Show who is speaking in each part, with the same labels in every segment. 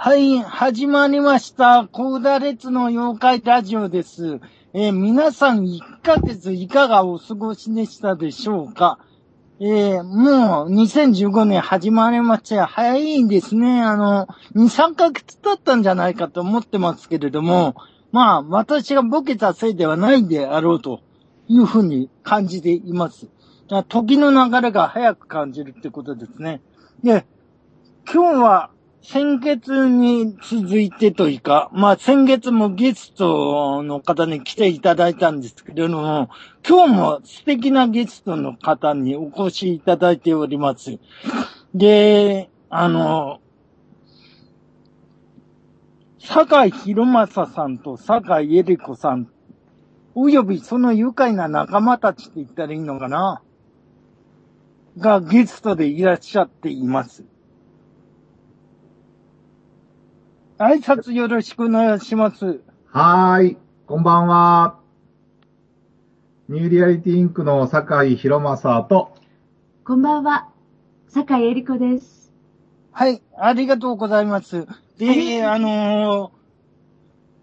Speaker 1: はい、始まりました。コーダ列の妖怪ラジオです。えー皆さん1ヶ月いかがお過ごしでしたでしょうか？えーもう2015年始まりまして、早いんですね。あの、2、3ヶ月経ったんじゃないかと思ってますけれども、まあ、私がボケたせいではないであろうというふうに感じています。時の流れが早く感じるってことですね。で、今日は先月に続いてというか、まあ先月もゲストの方に来ていただいたんですけれども、今日も素敵なゲストの方にお越しいただいております。で、あの、坂井博正さんと坂井恵理子さん、およびその愉快な仲間たちって言ったらいいのかながゲストでいらっしゃっています。挨拶よろしくお願いします。
Speaker 2: はーい、こんばんは。ニューリアリティインクの坂井博正と、
Speaker 3: こんばんは、坂井恵理子です。
Speaker 1: はい、ありがとうございます。で、
Speaker 3: が
Speaker 1: あのー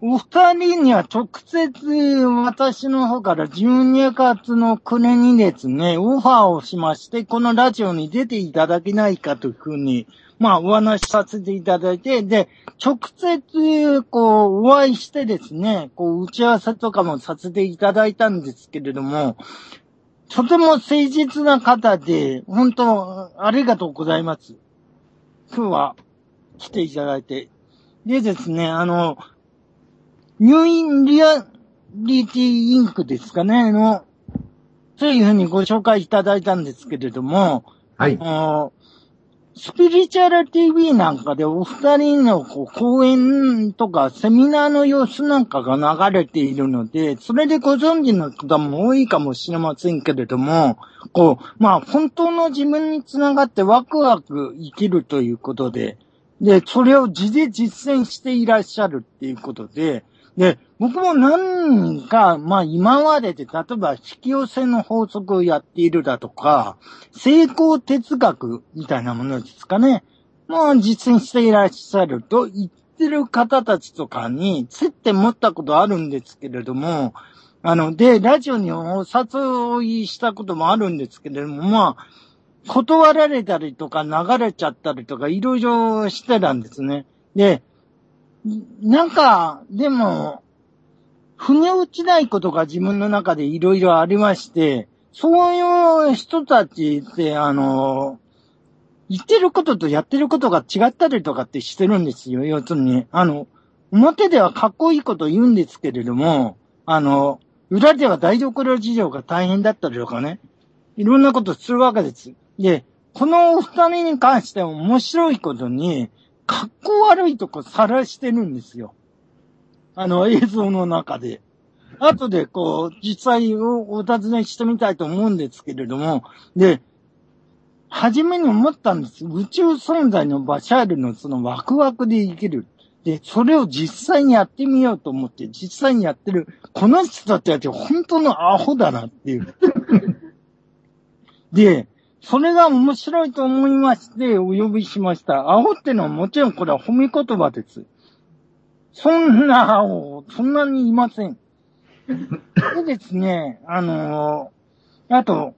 Speaker 1: お二人には直接私の方から12月の暮れにですね、オファーをしまして、このラジオに出ていただけないかというふうに、まあお話しさせていただいて、で、直接こうお会いしてですね、こう打ち合わせとかもさせていただいたんですけれども、とても誠実な方で、本当ありがとうございます。今日は来ていただいて。でですね、あの、ニューインリアリティインクですかね、あの、そういうふうにご紹介いただいたんですけれども、
Speaker 2: はい
Speaker 1: あ、のスピリチュアル TV なんかでお二人のこう講演とかセミナーの様子なんかが流れているので、それでご存知の方も多いかもしれませんけれども、こう、まあ本当の自分につながってワクワク生きるということで、で、それを字で実践していらっしゃるっていうことで、で、僕も何人か、まあ今までで、例えば引き寄せの法則をやっているだとか、成功哲学みたいなものですかね。もう実践していらっしゃると言ってる方たちとかに接点持ったことあるんですけれども、あの、で、ラジオにお誘いしたこともあるんですけれども、まあ、断られたりとか流れちゃったりとかいろいろしてたんですね。で、なんか、でも、腑に落ちないことが自分の中でいろいろありまして、そういう人たちって、あの、言ってることとやってることが違ったりとかってしてるんですよ。要するに、あの、表ではかっこいいこと言うんですけれども、あの、裏では台所事情が大変だったりとかね、いろんなことするわけです。で、このお二人に関しては面白いことに、格好悪いとこ晒してるんですよ。あの 映像の中で。後でこう、実際をお尋ねしてみたいと思うんですけれども、で、初めに思ったんです。宇宙存在のバシャールのそのワクワクで生きる。で、それを実際にやってみようと思って、実際にやってる、この人たちは本当のアホだなっていう。で、それが面白いと思いまして、お呼びしました。アホってのはもちろんこれは褒め言葉です。そんなアホ、そんなにいません。でですね、あのあと、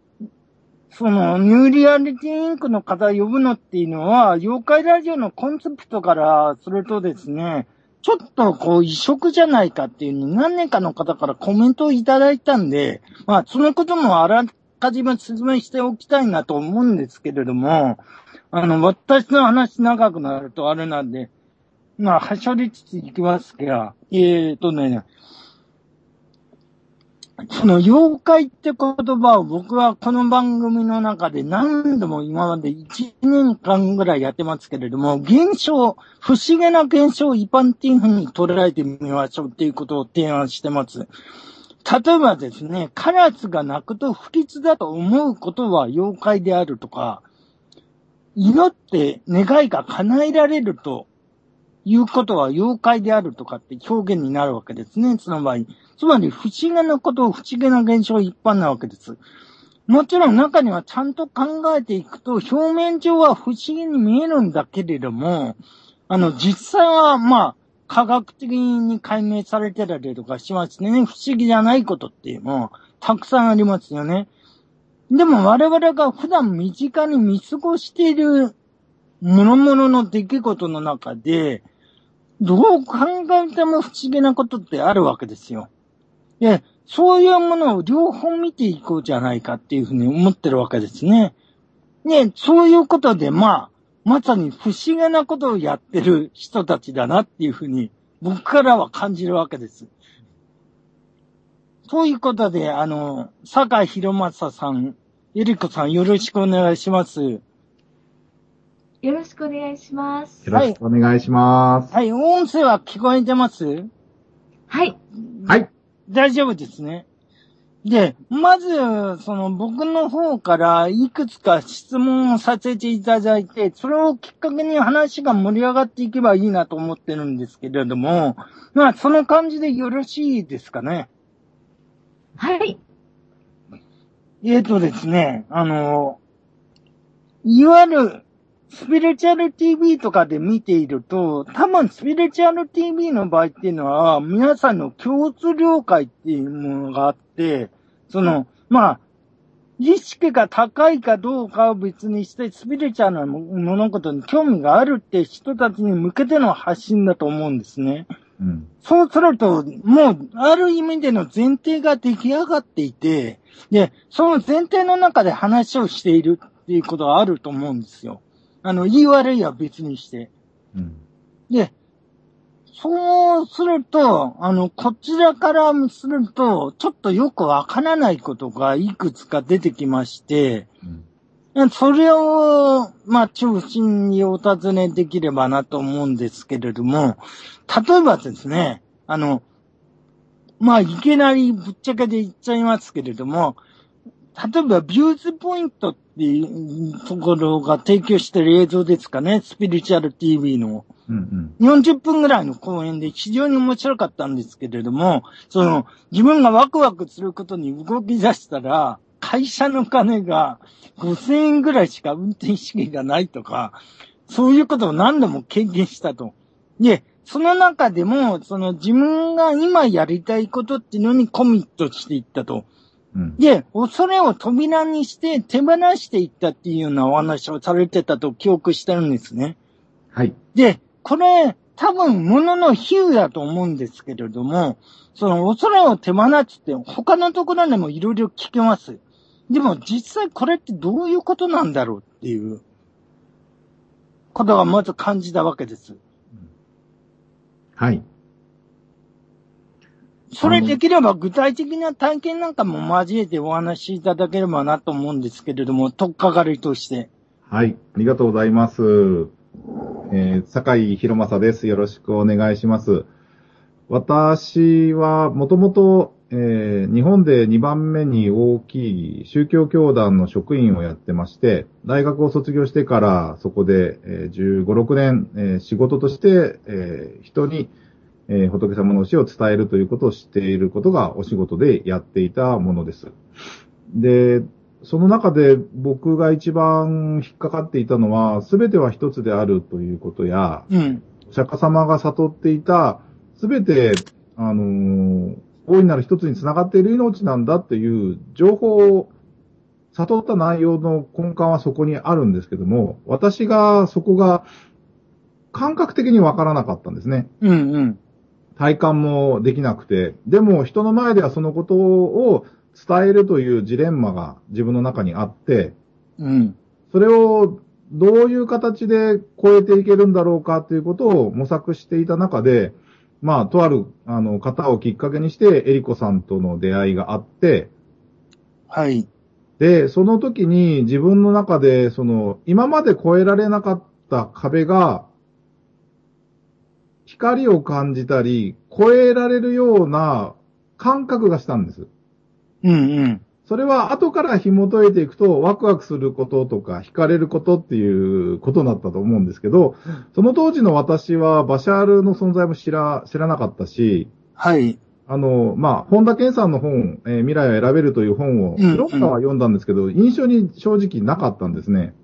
Speaker 1: その、ニューリアリティインクの方呼ぶのっていうのは、妖怪ラジオのコンセプトからするとですね、ちょっとこう異色じゃないかっていうのに何年かの方からコメントをいただいたんで、まあそのこともあらかじめ説明しておきたいなと思うんですけれども、あの、私の話長くなるとあれなんで、まあ、はしょりつついきますが、えーとね、その妖怪って言葉を僕はこの番組の中で何度も今まで1年間ぐらいやってますけれども、現象、不思議な現象を一般っていうふうに捉えてみましょうっていうことを提案してます。例えばですね、カラスが鳴くと不吉だと思うことは妖怪であるとか、祈って願いが叶えられるということは妖怪であるとかって表現になるわけですね、その場合。つまり不思議なことを不思議な現象一般なわけです。もちろん中にはちゃんと考えていくと、表面上は不思議に見えるんだけれども、あの、実際は、まあ、科学的に解明されてたりとかしますね。不思議じゃないことっていうのも、たくさんありますよね。でも我々が普段身近に見過ごしている諸々の出来事の中で、どう考えても不思議なことってあるわけですよ。で、そういうものを両方見ていこうじゃないかっていうふうに思ってるわけですね。で、そういうことで、まあ、まさに不思議なことをやってる人たちだなっていうふうに、僕からは感じるわけです。そういうことで、あの、坂井博正さん、ゆりこさんよろしくお願いします。よ
Speaker 3: ろしくお願いします。
Speaker 2: よろしくお願いします。
Speaker 1: はい、はい、音声は聞こえてます？
Speaker 3: はい。
Speaker 2: はい。
Speaker 1: 大丈夫ですね。で、まず、その僕の方からいくつか質問をさせていただいて、それをきっかけに話が盛り上がっていけばいいなと思ってるんですけれども、まあ、その感じでよろしいですかね？
Speaker 3: はい。
Speaker 1: えっ、ー、とですね、あの、いわゆる、スピリチュアル TV とかで見ていると、多分スピリチュアル TV の場合っていうのは、皆さんの共通了解っていうものがあって、その、まあ、意識が高いかどうかを別にして、スピリチュアルな物事に興味があるって人たちに向けての発信だと思うんですね。うん、そうすると、もう、ある意味での前提が出来上がっていて、で、その前提の中で話をしているっていうことはあると思うんですよ。あの、言い悪いは別にして。うん、で、そうすると、あの、こちらからすると、ちょっとよくわからないことがいくつか出てきまして、うん、それを、まあ、中心にお尋ねできればなと思うんですけれども、例えばですね、あの、まあ、いきなりぶっちゃけで言っちゃいますけれども、例えば、ビューズポイントっていうところが提供してる映像ですかね、スピリチュアル TV の。うんうん、40分ぐらいの講演で非常に面白かったんですけれども、その、自分がワクワクすることに動き出したら、会社の金が5000円ぐらいしか運転資金がないとか、そういうことを何度も経験したと。で、その中でも、その自分が今やりたいことっていうのにコミットしていったと。うん、で、恐れを扉にして手放していったっていうようなお話をされてたと記憶してるんですね。
Speaker 2: はい。
Speaker 1: で、これ、多分、ものの比喩だと思うんですけれども、その恐れを手放すって他のところでもいろいろ聞けます。でも実際これってどういうことなんだろうっていうことがまず感じたわけです。
Speaker 2: はい。
Speaker 1: それできれば具体的な体験なんかも交えてお話しいただければなと思うんですけれども、とっかかりとして。
Speaker 2: はい。ありがとうございます。えー、坂井博正です。よろしくお願いします。私はもともと、えー、日本で2番目に大きい宗教教団の職員をやってまして、大学を卒業してからそこで、えー、15、6年、えー、仕事として、え、人に、え、仏様の教えを伝えるということを知っていることがお仕事でやっていたものです。で、その中で僕が一番引っかかっていたのは、すべては一つであるということや、うん、お釈迦様が悟っていた、すべて、あのー、大いなる一つにつながっている命なんだっていう情報を悟った内容の根幹はそこにあるんですけども、私がそこが感覚的にわからなかったんですね。
Speaker 1: うんうん。
Speaker 2: 体感もできなくて、でも人の前ではそのことを伝えるというジレンマが自分の中にあって、
Speaker 1: うん。
Speaker 2: それをどういう形で超えていけるんだろうかということを模索していた中で、まあ、とある、あの、方をきっかけにして、エリコさんとの出会いがあって、
Speaker 1: はい。
Speaker 2: で、その時に自分の中で、その、今まで超えられなかった壁が、光を感じたり、超えられるような感覚がしたんです。
Speaker 1: うんうん。
Speaker 2: それは後から紐解いていくと、ワクワクすることとか、惹かれることっていうことだったと思うんですけど、その当時の私はバシャールの存在も知ら、知らなかったし、
Speaker 1: はい。
Speaker 2: あの、まあ、本田健さんの本、えー、未来を選べるという本を、広川は読んだんですけど、印象に正直なかったんですね。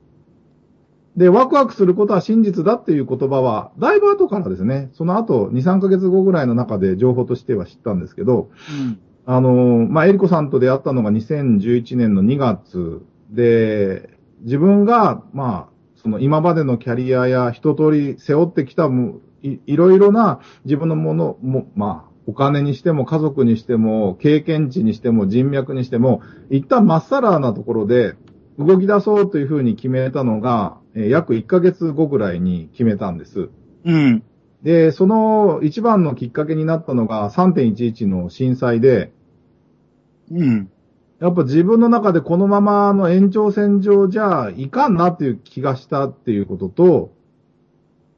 Speaker 2: で、ワクワクすることは真実だっていう言葉は、だいぶ後からですね、その後、2、3ヶ月後ぐらいの中で情報としては知ったんですけど、
Speaker 1: うん。
Speaker 2: あの、まあ、エリコさんと出会ったのが2011年の2月で、自分が、まあ、その今までのキャリアや一通り背負ってきたもいいろいろな自分のものも、まあ、お金にしても家族にしても経験値にしても人脈にしても、一旦まっさらなところで動き出そうというふうに決めたのが、えー約1ヶ月後ぐらいに決めたんです。
Speaker 1: うん。
Speaker 2: で、その一番のきっかけになったのが3.11の震災で、
Speaker 1: うん。
Speaker 2: やっぱ自分の中でこのままの延長線上じゃいかんなっていう気がしたっていうことと、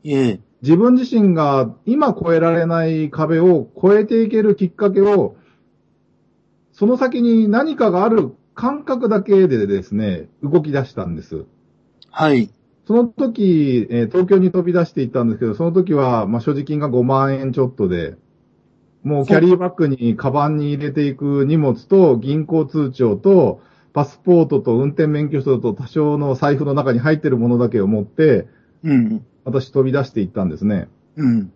Speaker 1: ええ。
Speaker 2: 自分自身が今越えられない壁を越えていけるきっかけを、その先に何かがある感覚だけでですね、動き出したんです。
Speaker 1: はい。
Speaker 2: その時、えー東京に飛び出していったんですけど、その時は、まあ、所持金が5万円ちょっとで、もうキャリーバッグに、カバンに入れていく荷物と、銀行通帳と、パスポートと運転免許証と多少の財布の中に入ってるものだけを持って、
Speaker 1: うん。
Speaker 2: 私飛び出していったんですね。
Speaker 1: うん。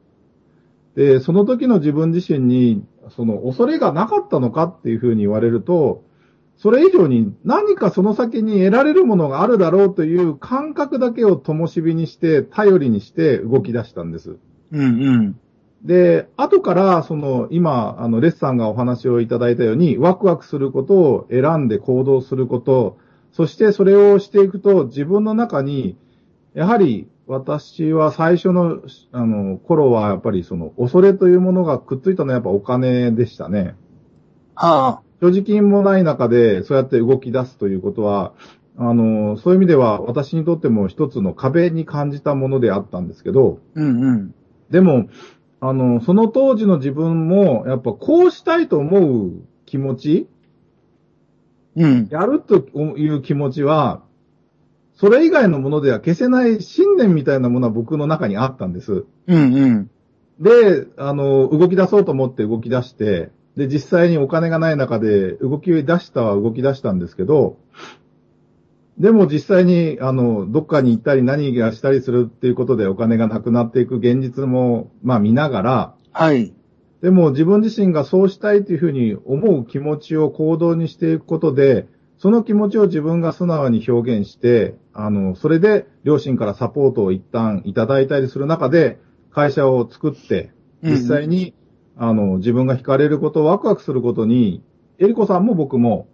Speaker 2: で、その時の自分自身に、その恐れがなかったのかっていうふうに言われると、それ以上に何かその先に得られるものがあるだろうという感覚だけを灯火にして、頼りにして動き出したんです。
Speaker 1: うん。うん。
Speaker 2: で、後から、その、今、あの、レッサンがお話をいただいたように、ワクワクすることを選んで行動すること、そしてそれをしていくと、自分の中に、やはり、私は最初の、あの、頃は、やっぱりその、恐れというものがくっついたのはやっぱお金でしたね。
Speaker 1: はあ。
Speaker 2: 所持金もない中で、そうやって動き出すということは、あの、そういう意味では、私にとっても一つの壁に感じたものであったんですけど、
Speaker 1: うん。うん。
Speaker 2: でも、あの、その当時の自分も、やっぱこうしたいと思う気持ち、
Speaker 1: うん。
Speaker 2: やるという気持ちは、それ以外のものでは消せない信念みたいなものは僕の中にあったんです。
Speaker 1: うん。うん。
Speaker 2: で、あの、動き出そうと思って動き出して、で、実際にお金がない中で動き出したは動き出したんですけど、でも実際に、あの、どっかに行ったり何がしたりするっていうことでお金がなくなっていく現実も、まあ見ながら、
Speaker 1: はい。
Speaker 2: でも自分自身がそうしたいというふうに思う気持ちを行動にしていくことで、その気持ちを自分が素直に表現して、あの、それで両親からサポートを一旦いただいたりする中で、会社を作って、実際に、あの、自分が惹かれること、ワクワクすることに、エリコさんも僕も、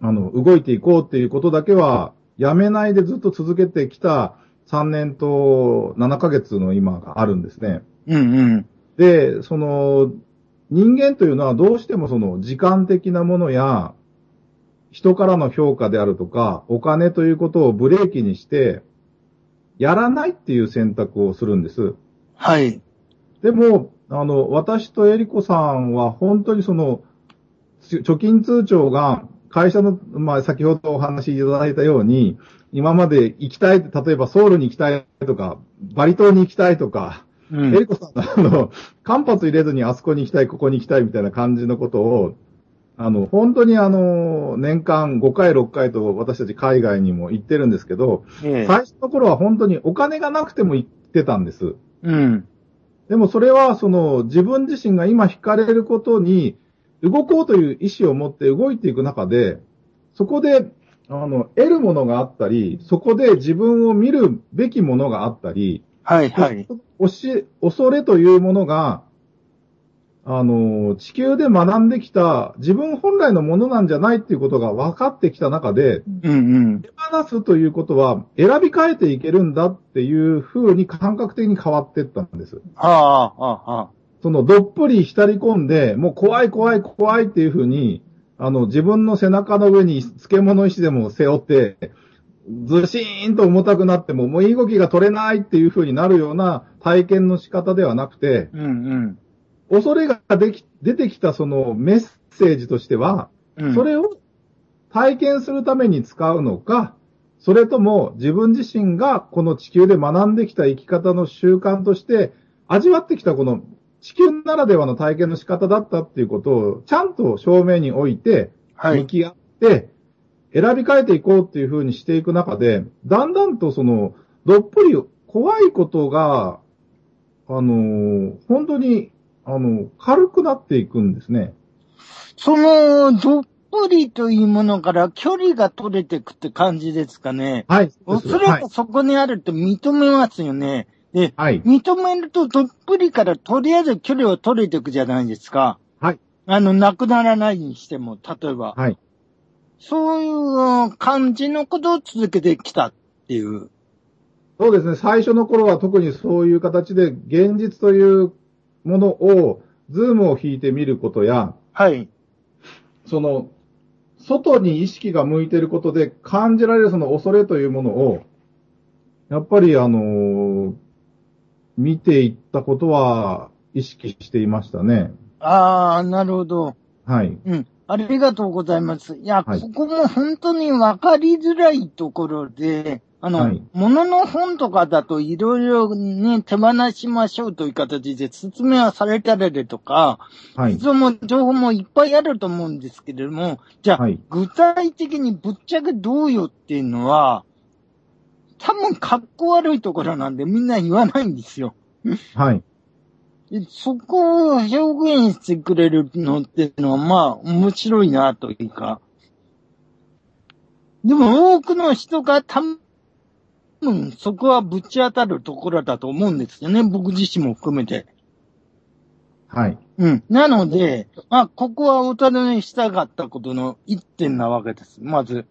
Speaker 2: あの、動いていこうっていうことだけは、やめないでずっと続けてきた3年と7ヶ月の今があるんですね。
Speaker 1: うん。うん。
Speaker 2: で、その、人間というのはどうしてもその時間的なものや、人からの評価であるとか、お金ということをブレーキにして、やらないっていう選択をするんです。
Speaker 1: はい。
Speaker 2: でも、あの、私とエリコさんは本当にその、つ貯金通帳が会社の、まあ、先ほどお話しいただいたように、今まで行きたい、例えばソウルに行きたいとか、バリ島に行きたいとか、
Speaker 1: うん
Speaker 2: エリコさんが、あの、間髪入れずにあそこに行きたい、ここに行きたいみたいな感じのことを、あの、本当にあの、年間5回、6回と私たち海外にも行ってるんですけど、
Speaker 1: ええ
Speaker 2: 最初の頃は本当にお金がなくても行ってたんです。
Speaker 1: うん。
Speaker 2: でもそれはその自分自身が今惹かれることに動こうという意思を持って動いていく中で、そこで、あの、得るものがあったり、そこで自分を見るべきものがあったり、
Speaker 1: はい。はい。
Speaker 2: おし、恐れというものが、あの、地球で学んできた自分本来のものなんじゃないっていうことが分かってきた中で、
Speaker 1: うん。うん。
Speaker 2: 手放すということは選び変えていけるんだっていう風に感覚的に変わっていったんです。
Speaker 1: はあ、はあ、はあ。
Speaker 2: そのどっぷり浸り込んで、もう怖い怖い怖いっていう風に、あの自分の背中の上に漬物石でも背負って、ずしーんと重たくなっても、もう身動きが取れないっていう風になるような体験の仕方ではなくて、
Speaker 1: うん。
Speaker 2: 恐れができ出てきたそのメッセージとしては、
Speaker 1: うん。
Speaker 2: それを体験するために使うのか、それとも自分自身がこの地球で学んできた生き方の習慣として味わってきたこの地球ならではの体験の仕方だったっていうことをちゃんと正面に置いて
Speaker 1: はい。
Speaker 2: 向き合って、選び替えていこうっていう風にしていく中で、だんだんとその、どっぷり怖いことが、あの、本当に、あの、軽くなっていくんですね。
Speaker 1: その、どっぷりというものから距離が取れていくって感じですかね。
Speaker 2: はい。
Speaker 1: おそらくそこにあると認めますよね。で、
Speaker 2: はい。
Speaker 1: 認めるとどっぷりからとりあえず距離を取れていくじゃないですか。
Speaker 2: はい。
Speaker 1: あの、なくならないにしても、例えば。
Speaker 2: はい。
Speaker 1: そういう感じのことを続けてきたっていう。
Speaker 2: そうですね。最初の頃は特にそういう形で、現実というものを、ズームを引いてみることや、
Speaker 1: はい。
Speaker 2: その、外に意識が向いていることで感じられるその恐れというものを、やっぱりあの見ていったことは意識していましたね。
Speaker 1: ああ、なるほど。
Speaker 2: はい。
Speaker 1: うん。ありがとうございます。いや、
Speaker 2: はい
Speaker 1: ここも本当にわかりづらいところで、あの、
Speaker 2: はい
Speaker 1: ものの本とかだといろいろね、手放しましょうという形で説明はされたりとか、
Speaker 2: はい。
Speaker 1: その情報もいっぱいあると思うんですけれども、じゃあ、
Speaker 2: はい
Speaker 1: 具体的にぶっちゃけどうよっていうのは、多分格好悪いところなんでみんな言わないんですよ。
Speaker 2: はい。
Speaker 1: でそこを表現してくれるのっていうのは、まあ、面白いなというか。でも多くの人が多分そこはぶち当たるところだと思うんですよね。僕自身も含めて。
Speaker 2: はい。
Speaker 1: うん。なので、まあ、ここはお尋ねしたかったことの一点なわけです。まず。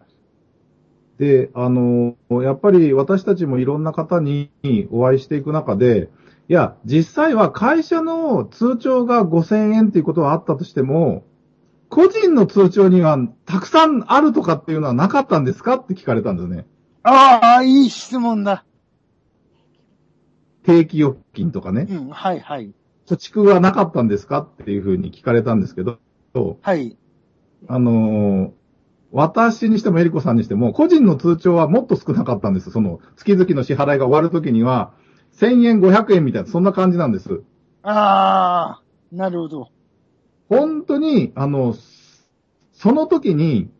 Speaker 2: で、あの、やっぱり私たちもいろんな方にお会いしていく中で、いや、実際は会社の通帳が5000円っていうことはあったとしても、個人の通帳にはたくさんあるとかっていうのはなかったんですか？って聞かれたんですね。
Speaker 1: ああ、いい質問だ。
Speaker 2: 定期預金とかね。
Speaker 1: うん、はいはい。
Speaker 2: 貯蓄はなかったんですか？っていうふうに聞かれたんですけど、
Speaker 1: はい。
Speaker 2: あのー私にしてもエリコさんにしても、個人の通帳はもっと少なかったんです。その、月々の支払いが終わるときには、1000円、500円みたいな、そんな感じなんです。
Speaker 1: ああ、なるほど。
Speaker 2: 本当に、あの、その時に、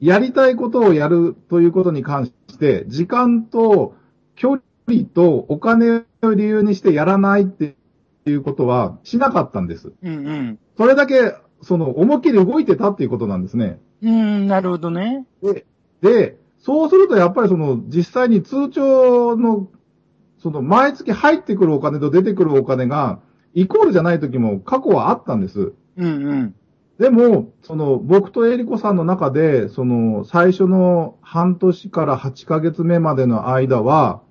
Speaker 2: やりたいことをやるということに関して、時間と距離とお金を理由にしてやらないっていうことはしなかったんです。
Speaker 1: うんうん。
Speaker 2: それだけ、その、思いっきり動いてたっていうことなんですね。
Speaker 1: うん、なるほどね。
Speaker 2: で、で、そうするとやっぱりその、実際に通帳の、その、毎月入ってくるお金と出てくるお金が、イコールじゃない時も過去はあったんです。
Speaker 1: うんうん。
Speaker 2: でも、その、僕とエリコさんの中で、その、最初の半年から8ヶ月目までの間は、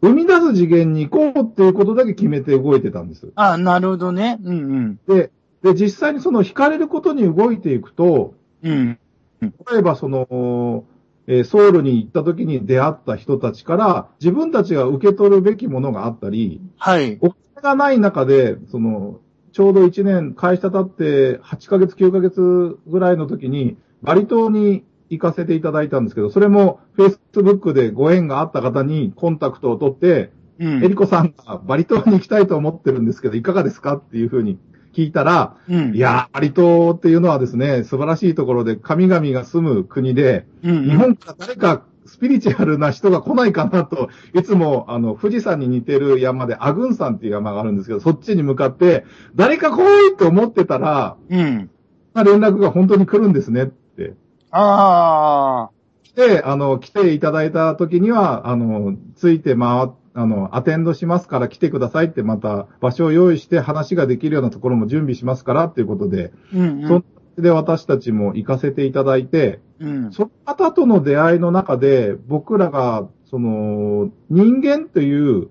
Speaker 2: 生み出す次元に行こうっていうことだけ決めて動いてたんです。
Speaker 1: ああ、なるほどね。うんうん。
Speaker 2: で、で、実際にその惹かれることに動いていくと、
Speaker 1: うん。
Speaker 2: 例えばその、えーソウルに行った時に出会った人たちから、自分たちが受け取るべきものがあったり、
Speaker 1: はい。
Speaker 2: お金がない中で、その、ちょうど1年、会社経って8ヶ月、9ヶ月ぐらいの時に、バリ島に行かせていただいたんですけど、それも Facebook でご縁があった方にコンタクトを取って、
Speaker 1: うん。
Speaker 2: エリコさんがバリ島に行きたいと思ってるんですけど、いかがですか？っていうふうに聞いたら、
Speaker 1: うん。
Speaker 2: いや、バリ島っていうのはですね、素晴らしいところで神々が住む国で、
Speaker 1: うんうん。
Speaker 2: 日本から誰かスピリチュアルな人が来ないかなと、いつも、あの、富士山に似てる山で、アグン山っていう山があるんですけど、そっちに向かって、誰か来いと思ってたら、
Speaker 1: うん。
Speaker 2: まあ連絡が本当に来るんですねって。
Speaker 1: ああ。
Speaker 2: で、あの、来ていただいた時には、あの、ついて回っあの、アテンドしますから来てくださいって、また場所を用意して話ができるようなところも準備しますからっていうことで、
Speaker 1: うんうん。
Speaker 2: それで私たちも行かせていただいて、
Speaker 1: うん。
Speaker 2: その方との出会いの中で、僕らが、その、人間という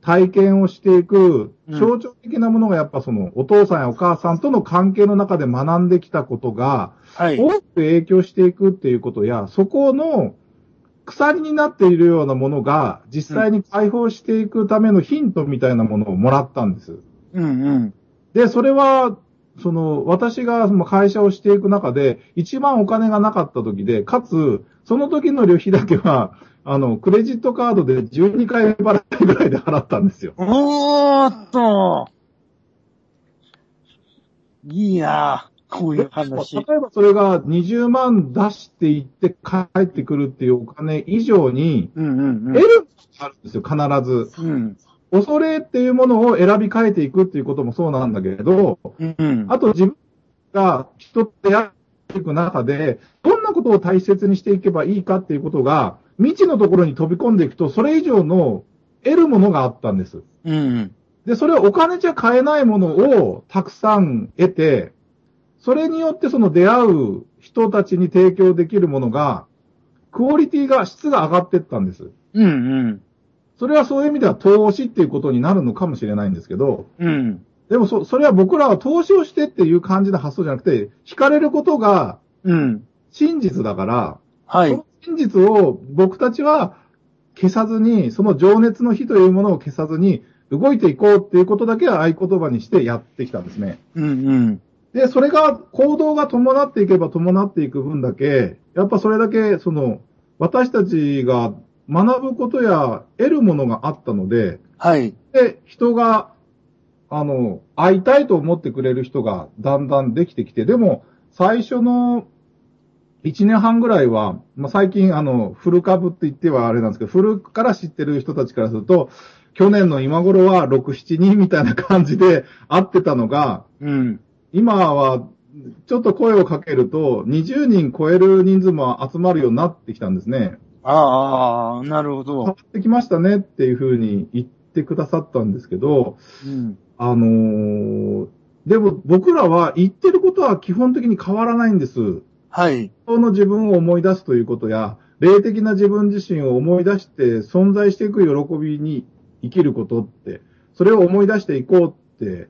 Speaker 2: 体験をしていく
Speaker 1: うん
Speaker 2: 象徴的なものがやっぱその、お父さんやお母さんとの関係の中で学んできたことが、
Speaker 1: はい。
Speaker 2: 大きく影響していくっていうことや、そこの鎖になっているようなものが、実際に解放していくためのヒントみたいなものをもらったんです。
Speaker 1: うんうん。
Speaker 2: で、それは、その、私がその会社をしていく中で、一番お金がなかった時で、かつ、その時の旅費だけは、あの、クレジットカードで12回払いぐらいで払ったんですよ。
Speaker 1: おーっと。いやこういう話。
Speaker 2: 例えばそれが20万出していって帰ってくるっていうお金以上に、
Speaker 1: うんうん
Speaker 2: 得るあるんですよ、必ず。
Speaker 1: うん。うん。
Speaker 2: 恐れっていうものを選び変えていくっていうこともそうなんだけど、
Speaker 1: うん。
Speaker 2: あと自分が人とやっていく中で、どんなことを大切にしていけばいいかっていうことが、未知のところに飛び込んでいくと、それ以上の得るものがあったんです。
Speaker 1: うん。
Speaker 2: で、それはお金じゃ買えないものをたくさん得て、それによってその出会う人たちに提供できるものが、クオリティが、質が上がっていったんです。
Speaker 1: うんうん。
Speaker 2: それはそういう意味では投資っていうことになるのかもしれないんですけど、
Speaker 1: うん。
Speaker 2: でもそ、それは僕らは投資をしてっていう感じの発想じゃなくて、惹かれることが
Speaker 1: うん。
Speaker 2: 真実だから、
Speaker 1: はい
Speaker 2: その。真実を僕たちは消さずに、その情熱の火というものを消さずに、動いていこうっていうことだけは合言葉にしてやってきたんですね。
Speaker 1: うんうん。
Speaker 2: で、それが、行動が伴っていけば伴っていく分だけ、やっぱそれだけ、その、私たちが学ぶことや得るものがあったので、
Speaker 1: はい。
Speaker 2: で、人が、あの、会いたいと思ってくれる人がだんだんできてきて、でも、最初の1年半ぐらいは、まあ、最近、あの、フル株って言ってはあれなんですけど、フルから知ってる人たちからすると、去年の今頃は6、7人みたいな感じで会ってたのが、
Speaker 1: うん。
Speaker 2: 今は、ちょっと声をかけると、20人超える人数も集まるようになってきたんですね。
Speaker 1: ああ、なるほ
Speaker 2: 変わ
Speaker 1: ど。
Speaker 2: ってきましたねっていうふうに言ってくださったんですけど、
Speaker 1: うん。
Speaker 2: あのーでも僕らは言ってることは基本的に変わらないんです。
Speaker 1: はい。
Speaker 2: その自分を思い出すということや、霊的な自分自身を思い出して存在していく喜びに生きることって、それを思い出していこうって、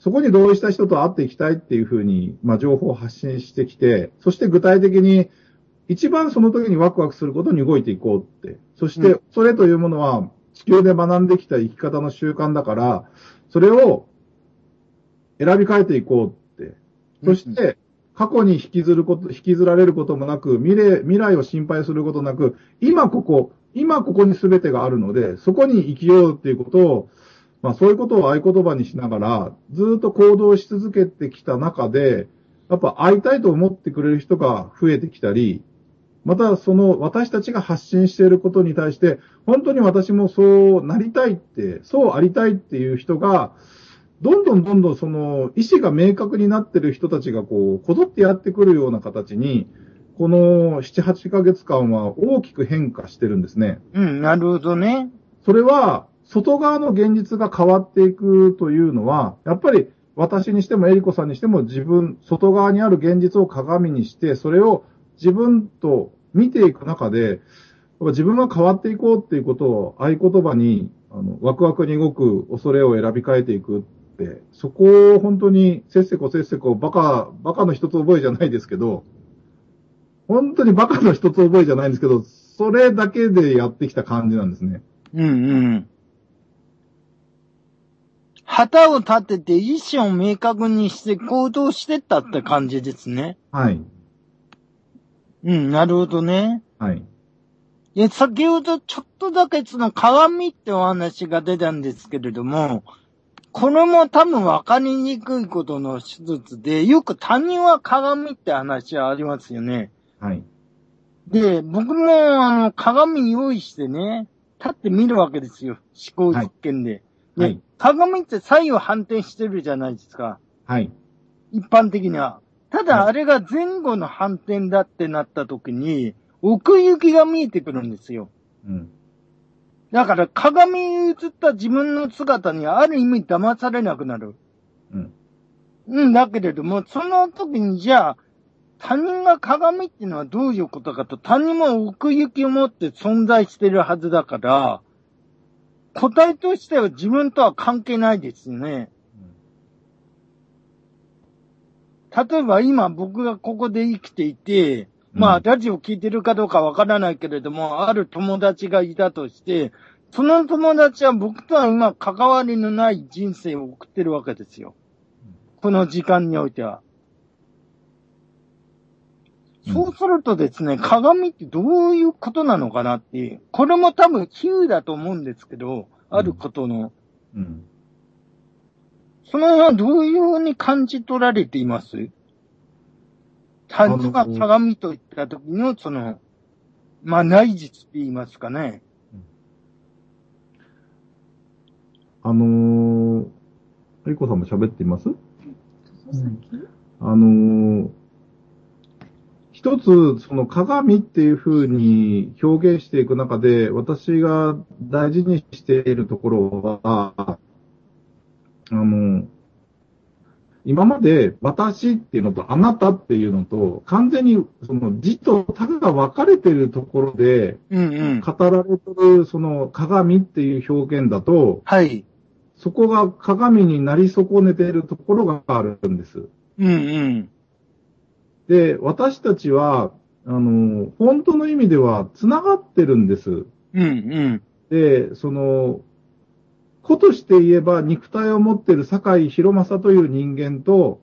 Speaker 2: そこに同意した人と会っていきたいっていうふうに、まあ情報を発信してきて、そして具体的に一番その時にワクワクすることに動いていこうって。そし
Speaker 1: う
Speaker 2: て、それというものは地球で学んできた生き方の習慣だから、それを選び変えていこうって。そして、過去に引きずること、引きずられることもなく、未来、未来を心配することなく、今ここ、今ここに全てがあるので、そこに生きようっていうことを、まあそういうことを合言葉にしながら、ずっと行動し続けてきた中で、やっぱ会いたいと思ってくれる人が増えてきたり、またその私たちが発信していることに対して、本当に私もそうなりたいって、そうありたいっていう人が、どんどんどんどんその意思が明確になってる人たちがこう、こぞってやってくるような形に、この7、8ヶ月間は大きく変化してるんですね。
Speaker 1: うん、なるほどね。
Speaker 2: それは、外側の現実が変わっていくというのは、やっぱり私にしてもエリコさんにしても自分、外側にある現実を鏡にして、それを自分と見ていく中で、自分が変わっていこうっていうことを合言葉に、あの、ワクワクに動く恐れを選び変えていくって、そこを本当にせっせこせっせこバカ、バカの一つ覚えじゃないですけど、本当にバカの一つ覚えじゃないんですけど、それだけでやってきた感じなんですね。
Speaker 1: うんうん。旗を立てて意思を明確にして行動してったって感じですね。
Speaker 2: はい。
Speaker 1: うん、なるほどね。
Speaker 2: はい。
Speaker 1: いや、先ほどちょっとだけその鏡ってお話が出たんですけれども、これも多分分かりにくいことの一つで、よく他人は鏡って話はありますよね。
Speaker 2: はい。
Speaker 1: で、僕もあの鏡用意してね、立って見るわけですよ。思考実験で。で、
Speaker 2: はい
Speaker 1: 鏡って左右反転してるじゃないですか。
Speaker 2: はい。
Speaker 1: 一般的には。ただ
Speaker 2: はい
Speaker 1: あれが前後の反転だってなった時に、奥行きが見えてくるんですよ。
Speaker 2: うん。
Speaker 1: だから鏡に映った自分の姿にある意味騙されなくなる。
Speaker 2: うん。
Speaker 1: うん、だけれども、その時にじゃあ、他人が鏡っていうのはどういうことかと、他人も奥行きを持って存在してるはずだから、答えとしては自分とは関係ないですよね。例えば今僕がここで生きていて、まあ、
Speaker 2: うん
Speaker 1: ラジオ聞いてるかどうかわからないけれども、ある友達がいたとして、その友達は僕とは今関わりのない人生を送ってるわけですよ。この時間においては。
Speaker 2: うん
Speaker 1: そうするとですね、鏡ってどういうことなのかなっていう。これも多分比喩だと思うんですけど、あることの。
Speaker 2: うん。
Speaker 1: その辺はどういうふうに感じ取られています？樽が鏡といった時の、その、まあ、内実って言いますかね。
Speaker 2: あのー、リコさんも喋っています？あのー、一つ、その鏡っていう風に表現していく中で、私が大事にしているところは、あの、今まで私っていうのとあなたっていうのと、完全にその字と他が分かれているところで、
Speaker 1: うんうん。
Speaker 2: 語られてるその鏡っていう表現だと、
Speaker 1: はい。
Speaker 2: そこが鏡になり損ねているところがあるんです。
Speaker 1: うんうん。
Speaker 2: で、私たちは、あの、本当の意味では繋がってるんです。
Speaker 1: うんうん。
Speaker 2: で、その、子として言えば肉体を持っている坂井博正という人間と、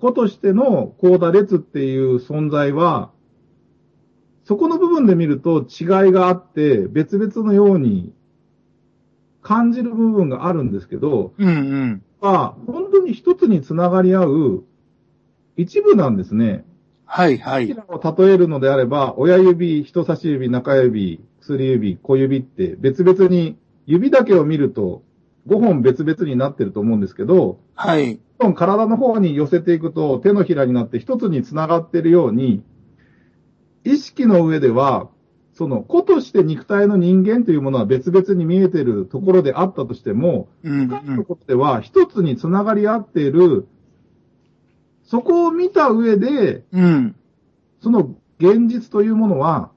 Speaker 2: 子としての高田列っていう存在は、そこの部分で見ると違いがあって、別々のように感じる部分があるんですけど、
Speaker 1: うんうん。
Speaker 2: まあ、本当に一つに繋がり合う一部なんですね。
Speaker 1: はいはい。
Speaker 2: を例えるのであれば、親指、人差し指、中指、薬指、小指って別々に指だけを見ると5本別々になってると思うんですけど、
Speaker 1: はい。
Speaker 2: 体の方に寄せていくと手のひらになって一つに繋がっているように、意識の上では、その子として肉体の人間というものは別々に見えているところであったとしても、
Speaker 1: うんう
Speaker 2: 深いと
Speaker 1: ん。
Speaker 2: ころでは一つに繋がり合っている、そこを見た上で、
Speaker 1: うん。
Speaker 2: その現実というものは、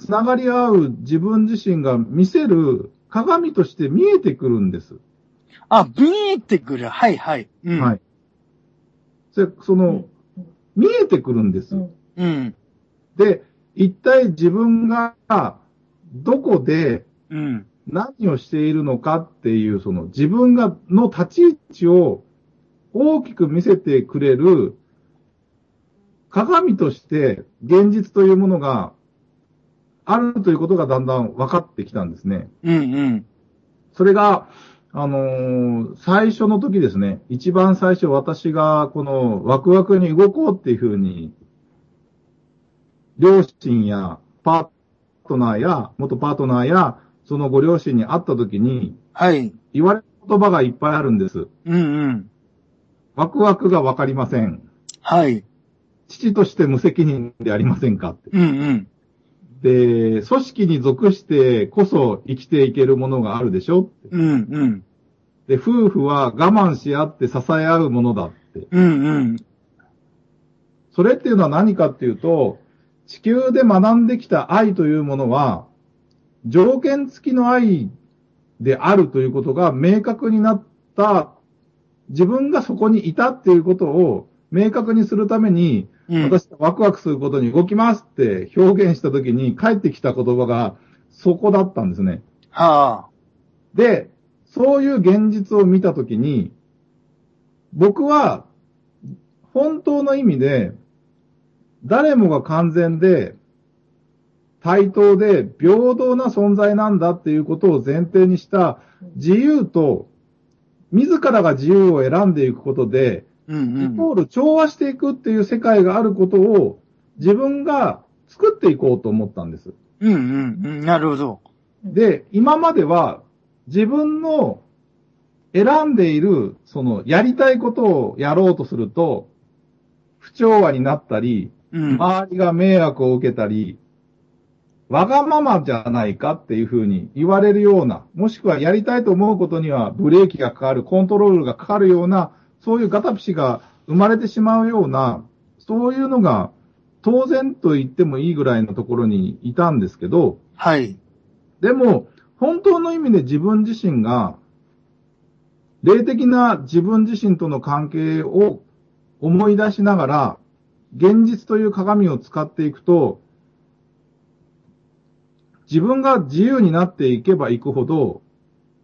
Speaker 2: つながり合う自分自身が見せる鏡として見えてくるんです。
Speaker 1: あ、見えてくる。はいはい。うん。
Speaker 2: はい。そその、見えてくるんです。
Speaker 1: うん。
Speaker 2: で、一体自分がどこで
Speaker 1: うん。
Speaker 2: 何をしているのかっていう、その自分がの立ち位置を大きく見せてくれる鏡として現実というものがあるということがだんだん分かってきたんですね。
Speaker 1: うんうん。
Speaker 2: それが、あのー最初の時ですね。一番最初私がこのワクワクに動こうっていうふうに、両親やパートナーや、元パートナーや、そのご両親に会った時に、
Speaker 1: はい。
Speaker 2: 言われる言葉がいっぱいあるんです。
Speaker 1: うんうん。
Speaker 2: ワクワクがわかりません。
Speaker 1: はい。
Speaker 2: 父として無責任でありませんかって。
Speaker 1: うんうん。
Speaker 2: で、組織に属してこそ生きていけるものがあるでしょ
Speaker 1: うんうん。
Speaker 2: で、夫婦は我慢し合って支え合うものだって。
Speaker 1: うんうん。
Speaker 2: それっていうのは何かっていうと、地球で学んできた愛というものは、条件付きの愛であるということが明確になった、自分がそこにいたっていうことを明確にするために、
Speaker 1: うん。
Speaker 2: 私がワクワクすることに動きますって表現したときに返ってきた言葉がそこだったんですね。
Speaker 1: はあ。
Speaker 2: で、そういう現実を見たときに、僕は、本当の意味で、誰もが完全で、対等で平等な存在なんだっていうことを前提にした自由と、自らが自由を選んでいくことで、
Speaker 1: うんうん。
Speaker 2: イコール調和していくっていう世界があることを自分が作っていこうと思ったんです。
Speaker 1: うんうんうん。なるほど。
Speaker 2: で、今までは自分の選んでいる、そのやりたいことをやろうとすると、不調和になったり、
Speaker 1: うん。
Speaker 2: 周りが迷惑を受けたり、わがままじゃないかっていうふうに言われるような、もしくはやりたいと思うことにはブレーキがかかる、コントロールがかかるような、そういうガタピシが生まれてしまうような、そういうのが当然と言ってもいいぐらいのところにいたんですけど、
Speaker 1: はい。
Speaker 2: でも、本当の意味で自分自身が、霊的な自分自身との関係を思い出しながら、現実という鏡を使っていくと、自分が自由になっていけばいくほど、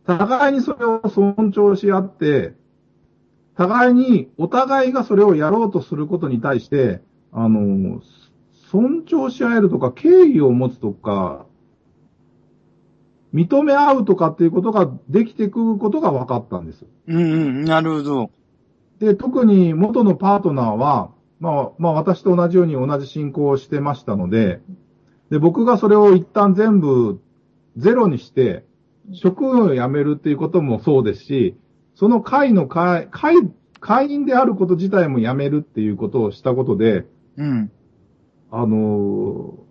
Speaker 2: 互いにそれを尊重し合って、互いに、お互いがそれをやろうとすることに対して、あの、尊重し合えるとか、敬意を持つとか、認め合うとかっていうことができてくることが分かったんです。
Speaker 1: うんうん。なるほど。
Speaker 2: で、特に元のパートナーは、まあ、まあ私と同じように同じ進行をしてましたので、で、僕がそれを一旦全部ゼロにして、職員を辞めるっていうこともそうですし、その会の会、会、会員であること自体も辞めるっていうことをしたことで、
Speaker 1: うん。
Speaker 2: あのー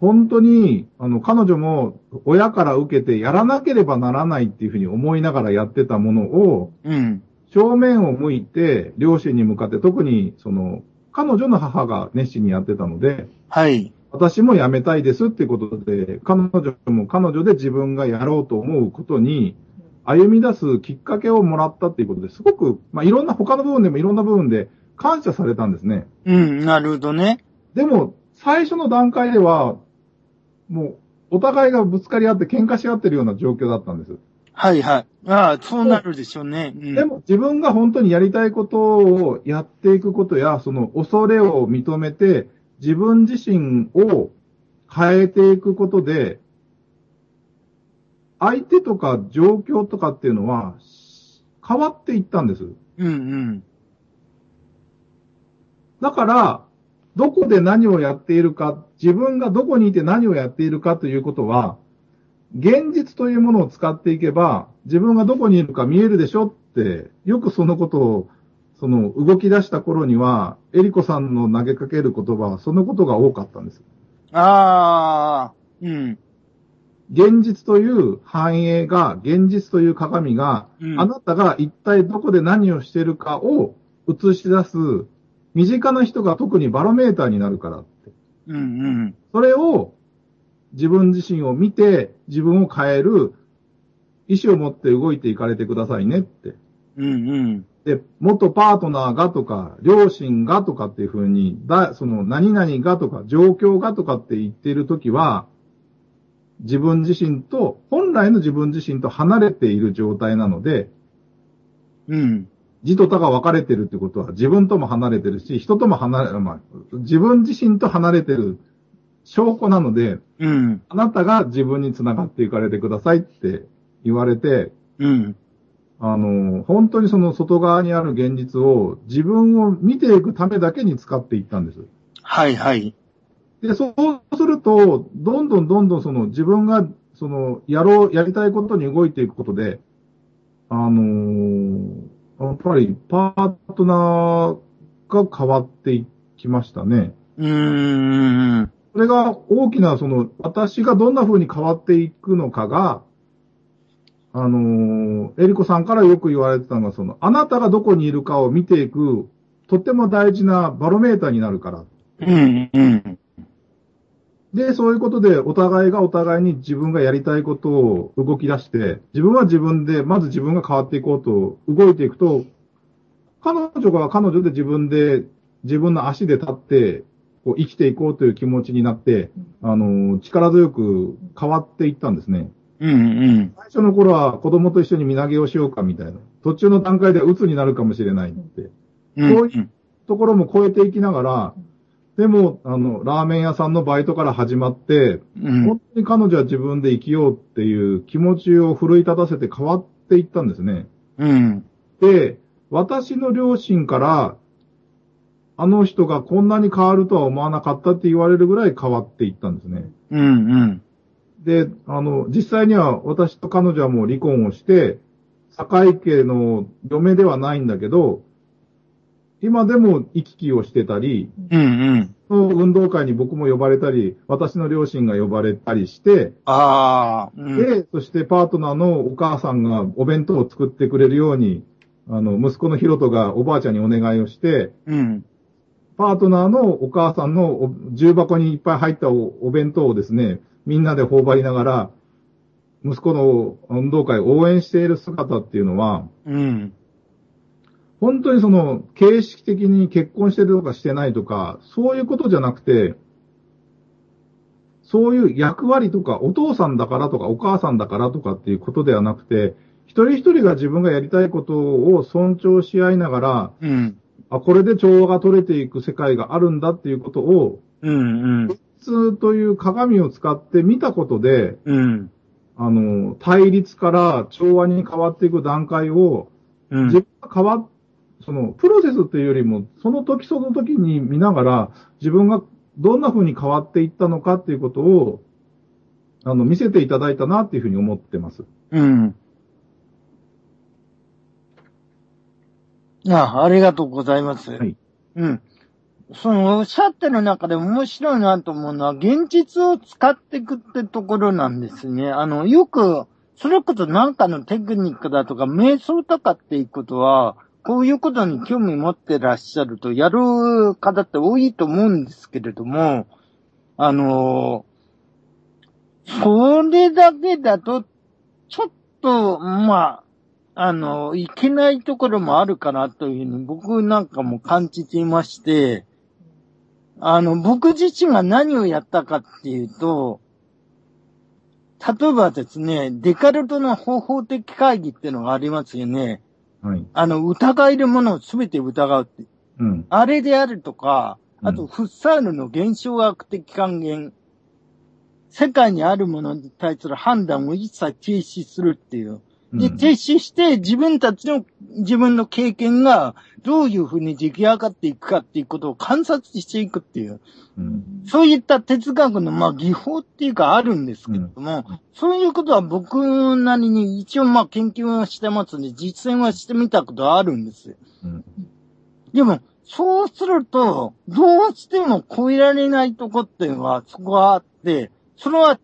Speaker 2: 本当に、あの、彼女も親から受けてやらなければならないっていうふうに思いながらやってたものを、
Speaker 1: うん。
Speaker 2: 正面を向いて、両親に向かって、特に、その、彼女の母が熱心にやってたので、
Speaker 1: はい。
Speaker 2: 私も辞めたいですっていうことで、彼女も彼女で自分がやろうと思うことに、歩み出すきっかけをもらったっていうことですごく、まあ、いろんな他の部分でもいろんな部分で感謝されたんですね。
Speaker 1: うん、なるほどね。
Speaker 2: でも、最初の段階では、もう、お互いがぶつかり合って喧嘩し合ってるような状況だったんです。
Speaker 1: はいはい。ああ、そうなるでしょうね。うん、
Speaker 2: でも自分が本当にやりたいことをやっていくことや、その恐れを認めて、自分自身を変えていくことで、相手とか状況とかっていうのは変わっていったんです。
Speaker 1: うんうん。
Speaker 2: だから、どこで何をやっているか、自分がどこにいて何をやっているかということは、現実というものを使っていけば、自分がどこにいるか見えるでしょって、よくそのことを、その動き出した頃には、エリコさんの投げかける言葉はそのことが多かったんです。
Speaker 1: ああ、うん。
Speaker 2: 現実という繁栄が、現実という鏡が、
Speaker 1: うん
Speaker 2: あなたが一体どこで何をしているかを映し出す、身近な人が特にバロメーターになるからって。
Speaker 1: うんうん。
Speaker 2: それを自分自身を見て自分を変える意思を持って動いていかれてくださいねって。
Speaker 1: うんうん。
Speaker 2: で、元パートナーがとか、両親がとかっていうふうに、だ、その何々がとか、状況がとかって言っているときは、自分自身と、本来の自分自身と離れている状態なので、
Speaker 1: うん。
Speaker 2: 自と他が分かれてるってことは自分とも離れてるし、人とも離れ、まあ、自分自身と離れてる証拠なので、
Speaker 1: うん。
Speaker 2: あなたが自分につながっていかれてくださいって言われて、
Speaker 1: うん。
Speaker 2: あの、本当にその外側にある現実を自分を見ていくためだけに使っていったんです。
Speaker 1: はいはい。
Speaker 2: で、そうすると、どんどんどんどんその自分が、その、やろう、やりたいことに動いていくことで、あのーやっぱりパートナーが変わっていきましたね。
Speaker 1: うーん。
Speaker 2: それが大きな、その、私がどんな風に変わっていくのかが、あのーエリコさんからよく言われてたのが、その、あなたがどこにいるかを見ていく、とっても大事なバロメーターになるから。
Speaker 1: うんうん。
Speaker 2: で、そういうことで、お互いがお互いに自分がやりたいことを動き出して、自分は自分で、まず自分が変わっていこうと動いていくと、彼女が彼女で自分で、自分の足で立って、こう生きていこうという気持ちになって、あの、力強く変わっていったんですね。
Speaker 1: うんうん。
Speaker 2: 最初の頃は子供と一緒に身投げをしようかみたいな。途中の段階では鬱になるかもしれないって。
Speaker 1: うん
Speaker 2: そういうところも超えていきながら、でも、あの、ラーメン屋さんのバイトから始まって、
Speaker 1: うん
Speaker 2: 本当に彼女は自分で生きようっていう気持ちを奮い立たせて変わっていったんですね。
Speaker 1: うん。
Speaker 2: で、私の両親から、あの人がこんなに変わるとは思わなかったって言われるぐらい変わっていったんですね。
Speaker 1: うんうん。
Speaker 2: で、あの、実際には私と彼女はもう離婚をして、堺家の嫁ではないんだけど、今でも行き来をしてたり、
Speaker 1: うんうん。
Speaker 2: 運動会に僕も呼ばれたり、私の両親が呼ばれたりして、
Speaker 1: ああ。うん。
Speaker 2: で、そしてパートナーのお母さんがお弁当を作ってくれるように、あの、息子のヒロトがおばあちゃんにお願いをして、
Speaker 1: うん。
Speaker 2: パートナーのお母さんのお重箱にいっぱい入ったおお弁当をですね、みんなで頬張りながら、息子の運動会を応援している姿っていうのは、
Speaker 1: うん。
Speaker 2: 本当にその、形式的に結婚してるとかしてないとか、そういうことじゃなくて、そういう役割とか、お父さんだからとか、お母さんだからとかっていうことではなくて、一人一人が自分がやりたいことを尊重し合いながら、
Speaker 1: うん。
Speaker 2: あ、これで調和が取れていく世界があるんだっていうことを、
Speaker 1: うんうん。
Speaker 2: 普通という鏡を使って見たことで、
Speaker 1: うん。
Speaker 2: あの、対立から調和に変わっていく段階を、
Speaker 1: うん。
Speaker 2: 自分が変わっ、その、プロセスっていうよりも、その時その時に見ながら、自分がどんな風に変わっていったのかっていうことを、あの、見せていただいたなっていうふうに思ってます。
Speaker 1: うん。あ、ありがとうございます。
Speaker 2: はい。
Speaker 1: うん。その、おっしゃってる中で面白いなと思うのは、現実を使っていくってところなんですね。あの、よく、それこそなんかのテクニックだとか、瞑想とかっていうことは、こういうことに興味持ってらっしゃると、やる方って多いと思うんですけれども、あの、それだけだと、ちょっと、まあ、あの、いけないところもあるかなというふうに僕なんかも感じていまして、あの、僕自身が何をやったかっていうと、例えばですね、デカルトの方法的会議っていうのがありますよね。
Speaker 2: はい。
Speaker 1: あの、疑えるものを全て疑うって。
Speaker 2: うん。
Speaker 1: あれであるとか、あと、
Speaker 2: うん
Speaker 1: フッサールの現象学的還元。世界にあるものに対する判断を一切停止するっていう。で、
Speaker 2: うん
Speaker 1: 停止して自分たちの、自分の経験がどういうふうに出来上がっていくかっていうことを観察していくっていう。
Speaker 2: うん。
Speaker 1: そういった哲学の、まあ、技法っていうかあるんですけれども、そういうことは僕なりに一応まあ研究はしてますんで、実践はしてみたことはあるんですよ。
Speaker 2: うん。
Speaker 1: でも、そうすると、どうしても超えられないとこっていうのはそこはあって、それは、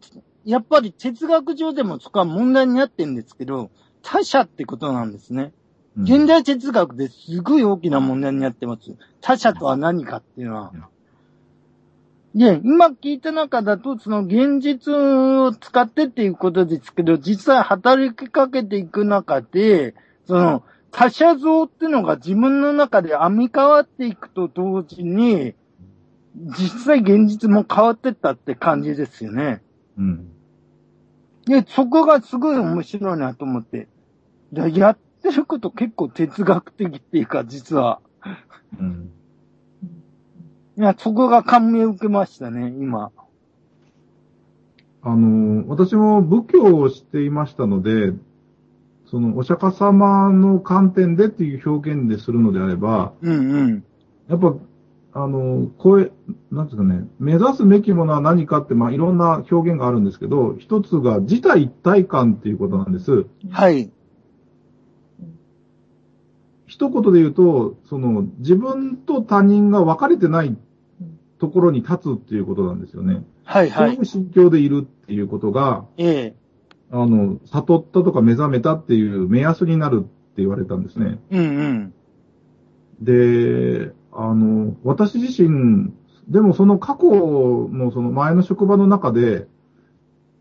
Speaker 1: やっぱり哲学上でもそこは問題になってるんですけど、他者ってことなんですね。
Speaker 2: うん
Speaker 1: 現代哲学ですごい大きな問題になってます。他者とは何かっていうのは。で、今聞いた中だと、その現実を使ってっていうことですけど、実際働きかけていく中で、その、他者像っていうのが自分の中で編み変わっていくと同時に、実際現実も変わってったって感じですよね。
Speaker 2: うん。
Speaker 1: で、そこがすごい面白いなと思って。だやってること結構哲学的っていうか、実は。
Speaker 2: うん。
Speaker 1: いや、そこが感銘を受けましたね、今。
Speaker 2: あの、私も仏教をしていましたので、その、お釈迦様の観点でっていう表現でするのであれば、
Speaker 1: うんうん。
Speaker 2: やっぱ、あの、こえ、なんですかね、目指すべきものは何かって、まあ、いろんな表現があるんですけど、一つが自体一体感っていうことなんです。
Speaker 1: はい。
Speaker 2: 一言で言うと、その、自分と他人が分かれてないところに立つっていうことなんですよね。
Speaker 1: はいはい
Speaker 2: そうい。う心境でいるっていうことが、
Speaker 1: ええ。
Speaker 2: あの、悟ったとか目覚めたっていう目安になるって言われたんですね。
Speaker 1: うんうん。
Speaker 2: で、あの、私自身、でもその過去のその前の職場の中で、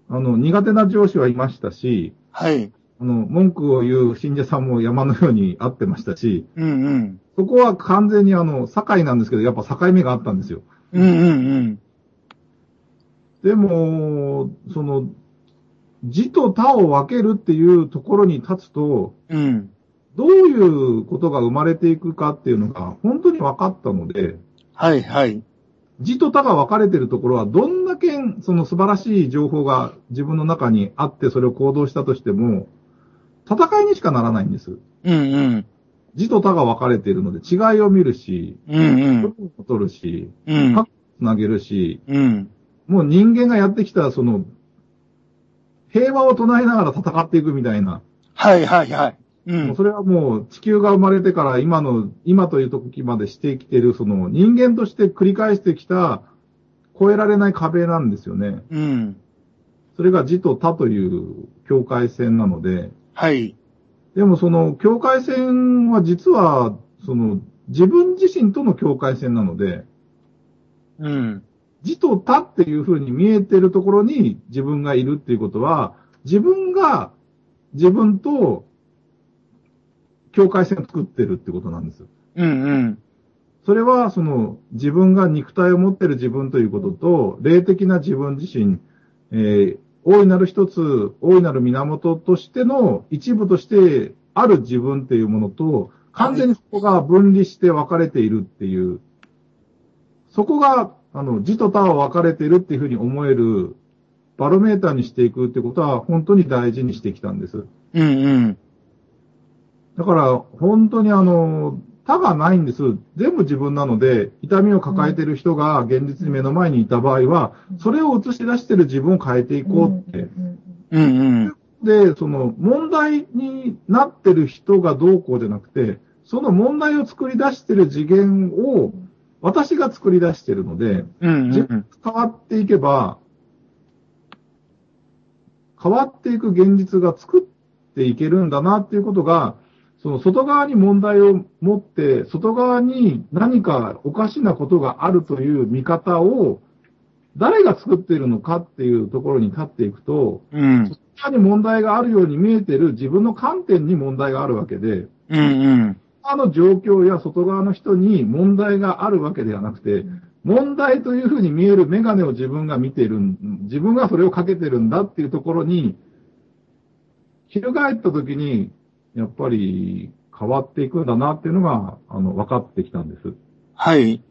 Speaker 2: あの、苦手な上司はいましたし、
Speaker 1: はい。
Speaker 2: あの、文句を言う信者さんも山のように会ってましたし、
Speaker 1: うんうん。
Speaker 2: そこは完全にあの、境なんですけど、やっぱ境目があったんですよ。
Speaker 1: うんうんうん。
Speaker 2: でも、その、字と他を分けるっていうところに立つと、
Speaker 1: うん。
Speaker 2: どういうことが生まれていくかっていうのが本当に分かったので、
Speaker 1: はいはい。
Speaker 2: 字と他が分かれてるところは、どんだけその素晴らしい情報が自分の中にあってそれを行動したとしても、戦いにしかならないんです。
Speaker 1: うんうん。
Speaker 2: 字と他が分かれているので違いを見るし、
Speaker 1: うんうん。
Speaker 2: を取るし、
Speaker 1: うん。
Speaker 2: つなげるし、
Speaker 1: うん。
Speaker 2: もう人間がやってきたその、平和を唱えながら戦っていくみたいな、
Speaker 1: はいはいはい。う。
Speaker 2: んそれはもう地球が生まれてから今の、今という時までしてきている、その人間として繰り返してきた越えられない壁なんですよね。
Speaker 1: うん。
Speaker 2: それが字と他という境界線なので、
Speaker 1: はい。
Speaker 2: でもその境界線は実は、その自分自身との境界線なので、
Speaker 1: うん。
Speaker 2: 字と他っていう風に見えてるところに自分がいるっていうことは、自分が自分と境界線を作ってるってことなんです。
Speaker 1: うんうん。
Speaker 2: それは、その、自分が肉体を持ってる自分ということと、霊的な自分自身、えー大いなる一つ、大いなる源としての一部としてある自分っていうものと、完全にそこが分離して分かれているっていう、そこが、あの、字と他は分かれているっていうふうに思える、バロメーターにしていくってことは、本当に大事にしてきたんです。
Speaker 1: うんうん。
Speaker 2: だから、本当にあの、他がないんです。全部自分なので、痛みを抱えている人が現実に目の前にいた場合は、それを映し出している自分を変えていこうって。
Speaker 1: うんうん。
Speaker 2: で、その問題になってる人がどうこうじゃなくて、その問題を作り出してる次元を私が作り出してるので、
Speaker 1: うんうん
Speaker 2: 自分が変わっていけば、変わっていく現実が作っていけるんだなっていうことが、その外側に問題を持って、外側に何かおかしなことがあるという見方を、誰が作っているのかっていうところに立っていくと、
Speaker 1: うん。
Speaker 2: 外側に問題があるように見えてる自分の観点に問題があるわけで、
Speaker 1: うんうん。
Speaker 2: 他の状況や外側の人に問題があるわけではなくて、問題というふうに見えるメガネを自分が見ているん、自分がそれをかけてるんだっていうところに、翻った時に、やっぱり変わっていくんだなっていうのが、あの、分かってきたんです。
Speaker 1: はい。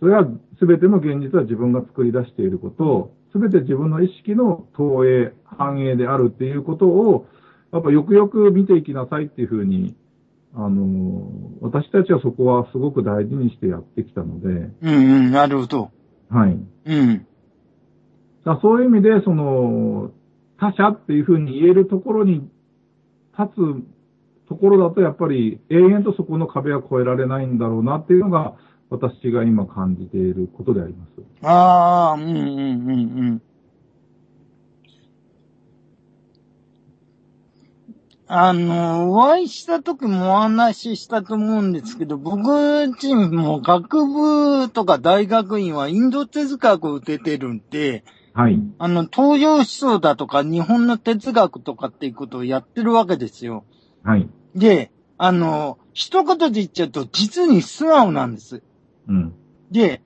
Speaker 2: それは全ての現実は自分が作り出していること、全て自分の意識の投影、反映であるっていうことを、やっぱよくよく見ていきなさいっていうふうに、あの、私たちはそこはすごく大事にしてやってきたので、
Speaker 1: うんうん。なるほど。
Speaker 2: はい。
Speaker 1: うん。
Speaker 2: だそういう意味で、その、他者っていうふうに言えるところに立つところだと、やっぱり永遠とそこの壁は越えられないんだろうなっていうのが、私が今感じていることであります。
Speaker 1: ああ、うんうんうんうん。あの、お会いした時もお話ししたと思うんですけど、僕自身も学部とか大学院はインド哲学を出てるんで、
Speaker 2: はい。
Speaker 1: あの、東洋思想だとか日本の哲学とかっていうことをやってるわけですよ。
Speaker 2: はい。
Speaker 1: で、あの、一言で言っちゃうと実に素直なんです。
Speaker 2: うん。
Speaker 1: で、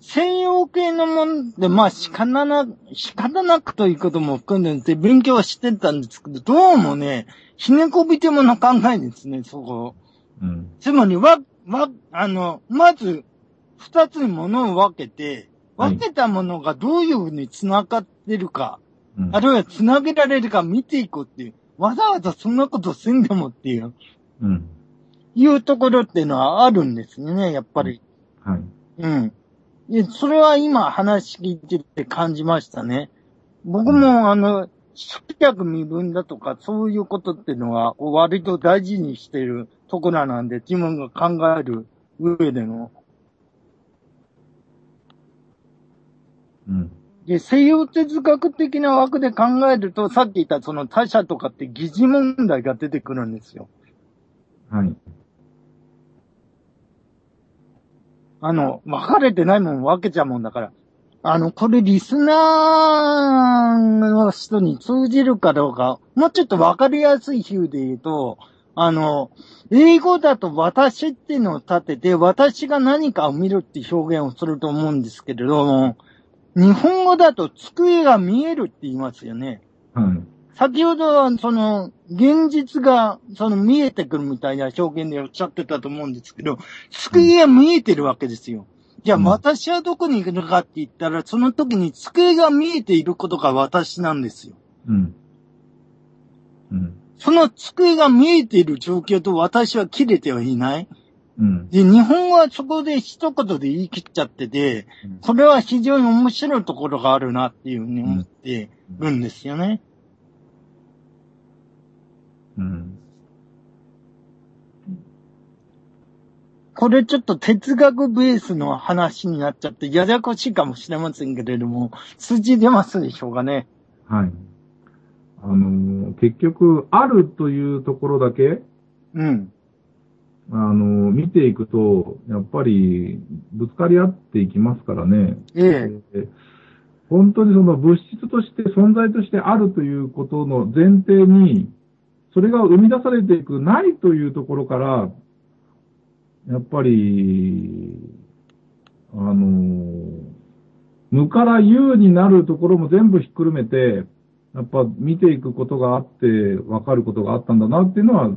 Speaker 1: 西洋系のもんで、まあ仕方な、仕方なくということも含んでて勉強はしてたんですけど、どうもね、ひねこびてもの考えですね、そこ。
Speaker 2: うん。
Speaker 1: つまり、わ、わ、あの、まず、二つにものを分けて、
Speaker 2: はい
Speaker 1: 分けたものがどういうふうに繋がってるか、
Speaker 2: うん
Speaker 1: あるいは繋げられるか見ていこうっていう、わざわざそんなことせんでもっていう、
Speaker 2: うん。
Speaker 1: いうところっていうのはあるんですね、やっぱり。
Speaker 2: はい。
Speaker 1: うん。で、それは今話聞いてて感じましたね。僕も、あの、執着身分だとか、そういうことっていうのは、割と大事にしているところなんで、自分が考える上での。
Speaker 2: うん。
Speaker 1: で、西洋哲学的な枠で考えると、さっき言ったその他者とかって疑似問題が出てくるんですよ。
Speaker 2: はい。
Speaker 1: あの、分かれてないもん分けちゃうもんだから。あの、これリスナーの人に通じるかどうか、もうちょっと分かりやすい比喩で言うと、あの、英語だと私っていうのを立てて、私が何かを見るって表現をすると思うんですけれども、日本語だと机が見えるって言いますよね。
Speaker 2: はい。
Speaker 1: 先ほどは、その、現実が、その見えてくるみたいな表現でおっしゃってたと思うんですけど、机が見えてるわけですよ。じゃあ
Speaker 2: うん
Speaker 1: 私はどこに行くのかって言ったら、その時に机が見えていることが私なんですよ。
Speaker 2: うん。うん。
Speaker 1: その机が見えている状況と私は切れてはいない。
Speaker 2: うん。
Speaker 1: で、日本語はそこで一言で言い切っちゃってて、それは非常に面白いところがあるなっていうふうに思ってるんですよね。
Speaker 2: うん。
Speaker 1: これちょっと哲学ベースの話になっちゃって、ややこしいかもしれませんけれども、数字出ますでしょうかね。
Speaker 2: はい。あのー結局、あるというところだけ、
Speaker 1: うん。
Speaker 2: あのー見ていくと、やっぱり、ぶつかり合っていきますからね。
Speaker 1: ええ。
Speaker 2: で本当にその物質として存在としてあるということの前提に、それが生み出されていくないというところから、やっぱり、あの、無から有になるところも全部ひっくるめて、やっぱ見ていくことがあって、わかることがあったんだなっていうのは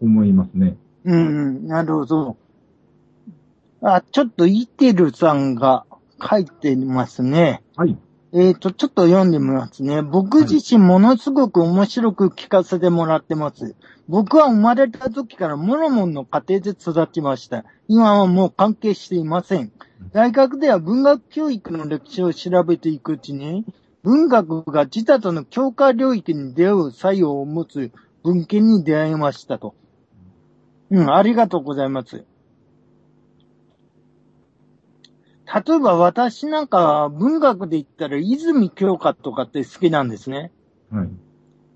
Speaker 2: 思いますね。
Speaker 1: うん、うん、なるほど。あ、ちょっとイテルさんが書いてますね。
Speaker 2: はい。
Speaker 1: えっ、と、ちょっと読んでみますね。僕自身ものすごく面白く聞かせてもらってます。僕は生まれた時からモロモンの家庭で育ちました。今はもう関係していません。大学では文学教育の歴史を調べていくうちに、文学が自他との境界領域に出会う作用を持つ文献に出会いましたと。うん、ありがとうございます。例えば私なんかは文学で言ったら泉鏡花とかって好きなんですね。
Speaker 2: はい。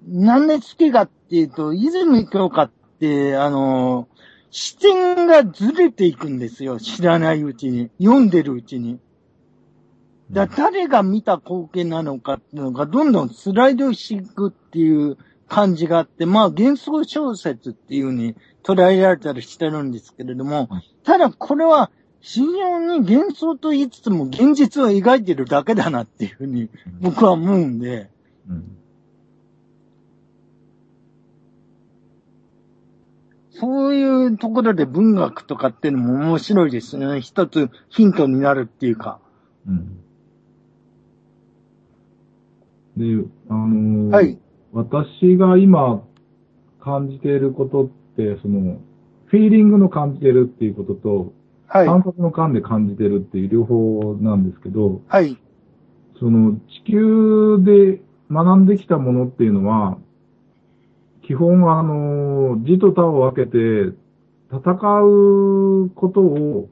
Speaker 1: なんで好きかっていうと、泉鏡花って、あの、視点がずれていくんですよ。知らないうちに。読んでるうちに。だ誰が見た光景なのかっていうのがどんどんスライドしていくっていう感じがあって、まあ幻想小説っていう風に捉えられたりしてるんですけれども、ただこれは非常に幻想と言いつつも現実を描いてるだけだなっていう風に僕は思うんで、
Speaker 2: うん。
Speaker 1: そういうところで文学とかっていうのも面白いですね。一つヒントになるっていうか。
Speaker 2: うん。で、あのー
Speaker 1: はい。
Speaker 2: 私が今感じていることって、その、フィーリングの感じてるっていうことと、
Speaker 1: はい。
Speaker 2: 感覚の感で感じてるっていう両方なんですけど、
Speaker 1: はい。
Speaker 2: その地球で学んできたものっていうのは、基本はあの、字と他を分けて戦うことを、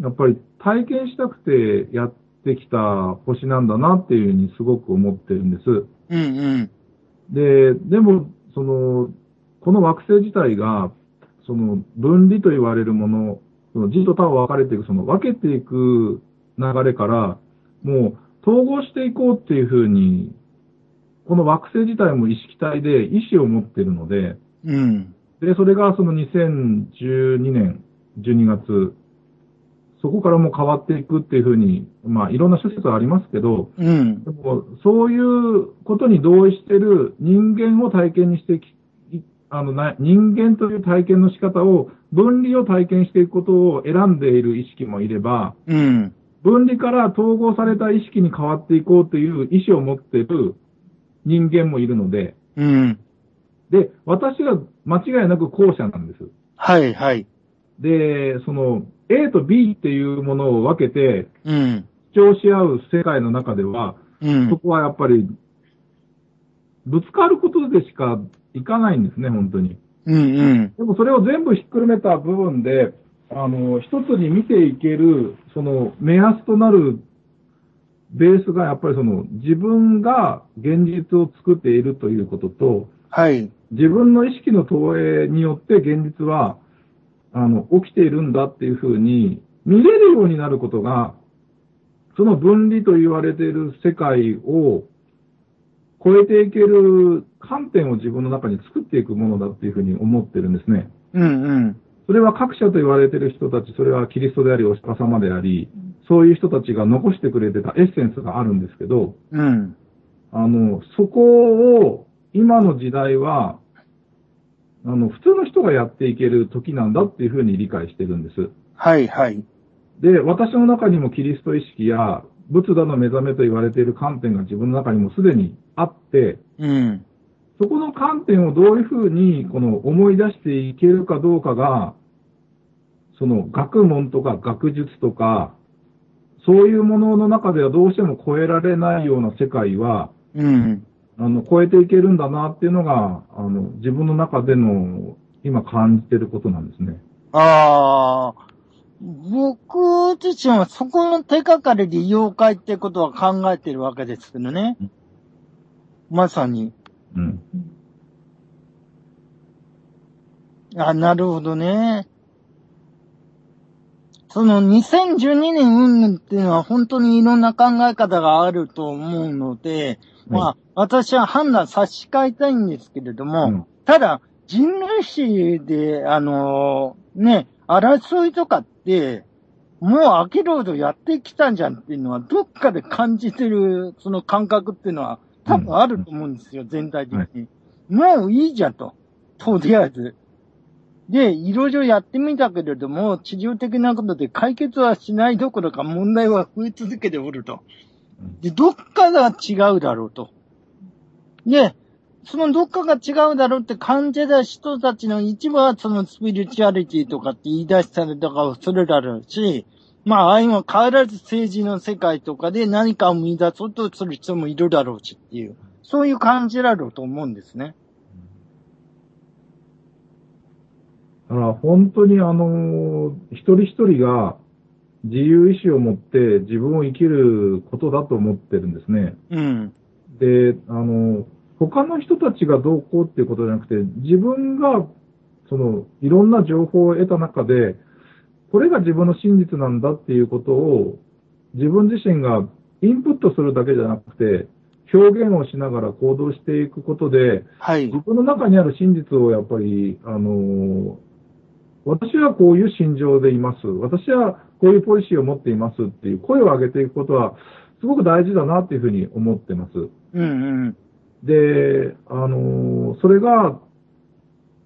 Speaker 2: やっぱり体験したくてやってきた星なんだなっていうふうにすごく思ってるんです。
Speaker 1: うんうん。
Speaker 2: で、でも、その、この惑星自体が、その分離と言われるもの、その字と他を分かれていく、その分けていく流れから、もう統合していこうっていうふうに、この惑星自体も意識体で意志を持っているので、
Speaker 1: うん。
Speaker 2: で、それがその2012年12月、そこからもう変わっていくっていうふうに、まあいろんな諸説はありますけど、
Speaker 1: うん。
Speaker 2: でも、そういうことに同意している人間を体験にしてき、いあのな、人間という体験の仕方を、分離を体験していくことを選んでいる意識もいれば、
Speaker 1: うん。
Speaker 2: 分離から統合された意識に変わっていこうという意思を持っている人間もいるので、
Speaker 1: うん。
Speaker 2: で、私が間違いなく後者なんです。
Speaker 1: はいはい。
Speaker 2: で、その、A と B っていうものを分けて
Speaker 1: うん。
Speaker 2: 主張し合う世界の中では、
Speaker 1: うん。
Speaker 2: そこはやっぱり、ぶつかることでしかいかないんですね、本当に。
Speaker 1: うんうん。
Speaker 2: でもそれを全部ひっくるめた部分で、あの、一つに見ていける、その、目安となるベースがやっぱりその、自分が現実を作っているということと、
Speaker 1: はい。
Speaker 2: 自分の意識の投影によって現実は、あの、起きているんだっていうふうに見れるようになることが、その分離と言われている世界を超えていける観点を自分の中に作っていくものだっていうふうに思ってるんですね。
Speaker 1: うんうん。
Speaker 2: それは各社と言われている人たち、それはキリストであり、お釈迦様であり、そういう人たちが残してくれてたエッセンスがあるんですけど、
Speaker 1: うん。
Speaker 2: あの、そこを今の時代は、あの、普通の人がやっていける時なんだっていうふうに理解してるんです。
Speaker 1: はいはい。
Speaker 2: で、私の中にもキリスト意識や仏陀の目覚めと言われている観点が自分の中にもすでにあって、
Speaker 1: うん。
Speaker 2: そこの観点をどういうふうにこの思い出していけるかどうかが、その学問とか学術とか、そういうものの中ではどうしても超えられないような世界は、
Speaker 1: うん。
Speaker 2: あの、超えていけるんだなっていうのが、あの、自分の中での今感じてることなんですね。
Speaker 1: ああ、僕自身はそこの手がかりで妖怪ってことは考えてるわけですけどね
Speaker 2: うん。
Speaker 1: まさに。
Speaker 2: うん。
Speaker 1: あ、なるほどね。その2012年云々っていうのは本当にいろんな考え方があると思うので、まあ、私は判断差し替えたいんですけれども、
Speaker 2: うん
Speaker 1: ただ、人類史で、あのね、争いとかって、もうアキロードやってきたんじゃんっていうのは、どっかで感じてる、その感覚っていうのは、多分あると思うんですよ、全体的に。もういいじゃんと。とりあえず。で、いろいろやってみたけれども、地上的なことで解決はしないどころか問題は増え続けておると。で、どっかが違うだろうと。で、そのどっかが違うだろうって感じた人たちの一部はそのスピリチュアリティとかって言い出したりとかをするだろうし、まあ、ああいうの変わらず政治の世界とかで何かを見出そうとする人もいるだろうしっていう、そういう感じだろうと思うんですね。
Speaker 2: だから本当にあの、一人一人が自由意志を持って自分を生きることだと思ってるんですね。
Speaker 1: うん。
Speaker 2: で、あの、他の人たちがどうこうっていうことじゃなくて、自分が、その、いろんな情報を得た中で、これが自分の真実なんだっていうことを、自分自身がインプットするだけじゃなくて、表現をしながら行動していくことで、
Speaker 1: はい
Speaker 2: 自。分の中にある真実をやっぱり、あの、私はこういう心情でいます。私はこういうポリシーを持っていますっていう声を上げていくことは、すごく大事だなっていうふうに思ってます。
Speaker 1: うんうん。
Speaker 2: で、あのーそれが、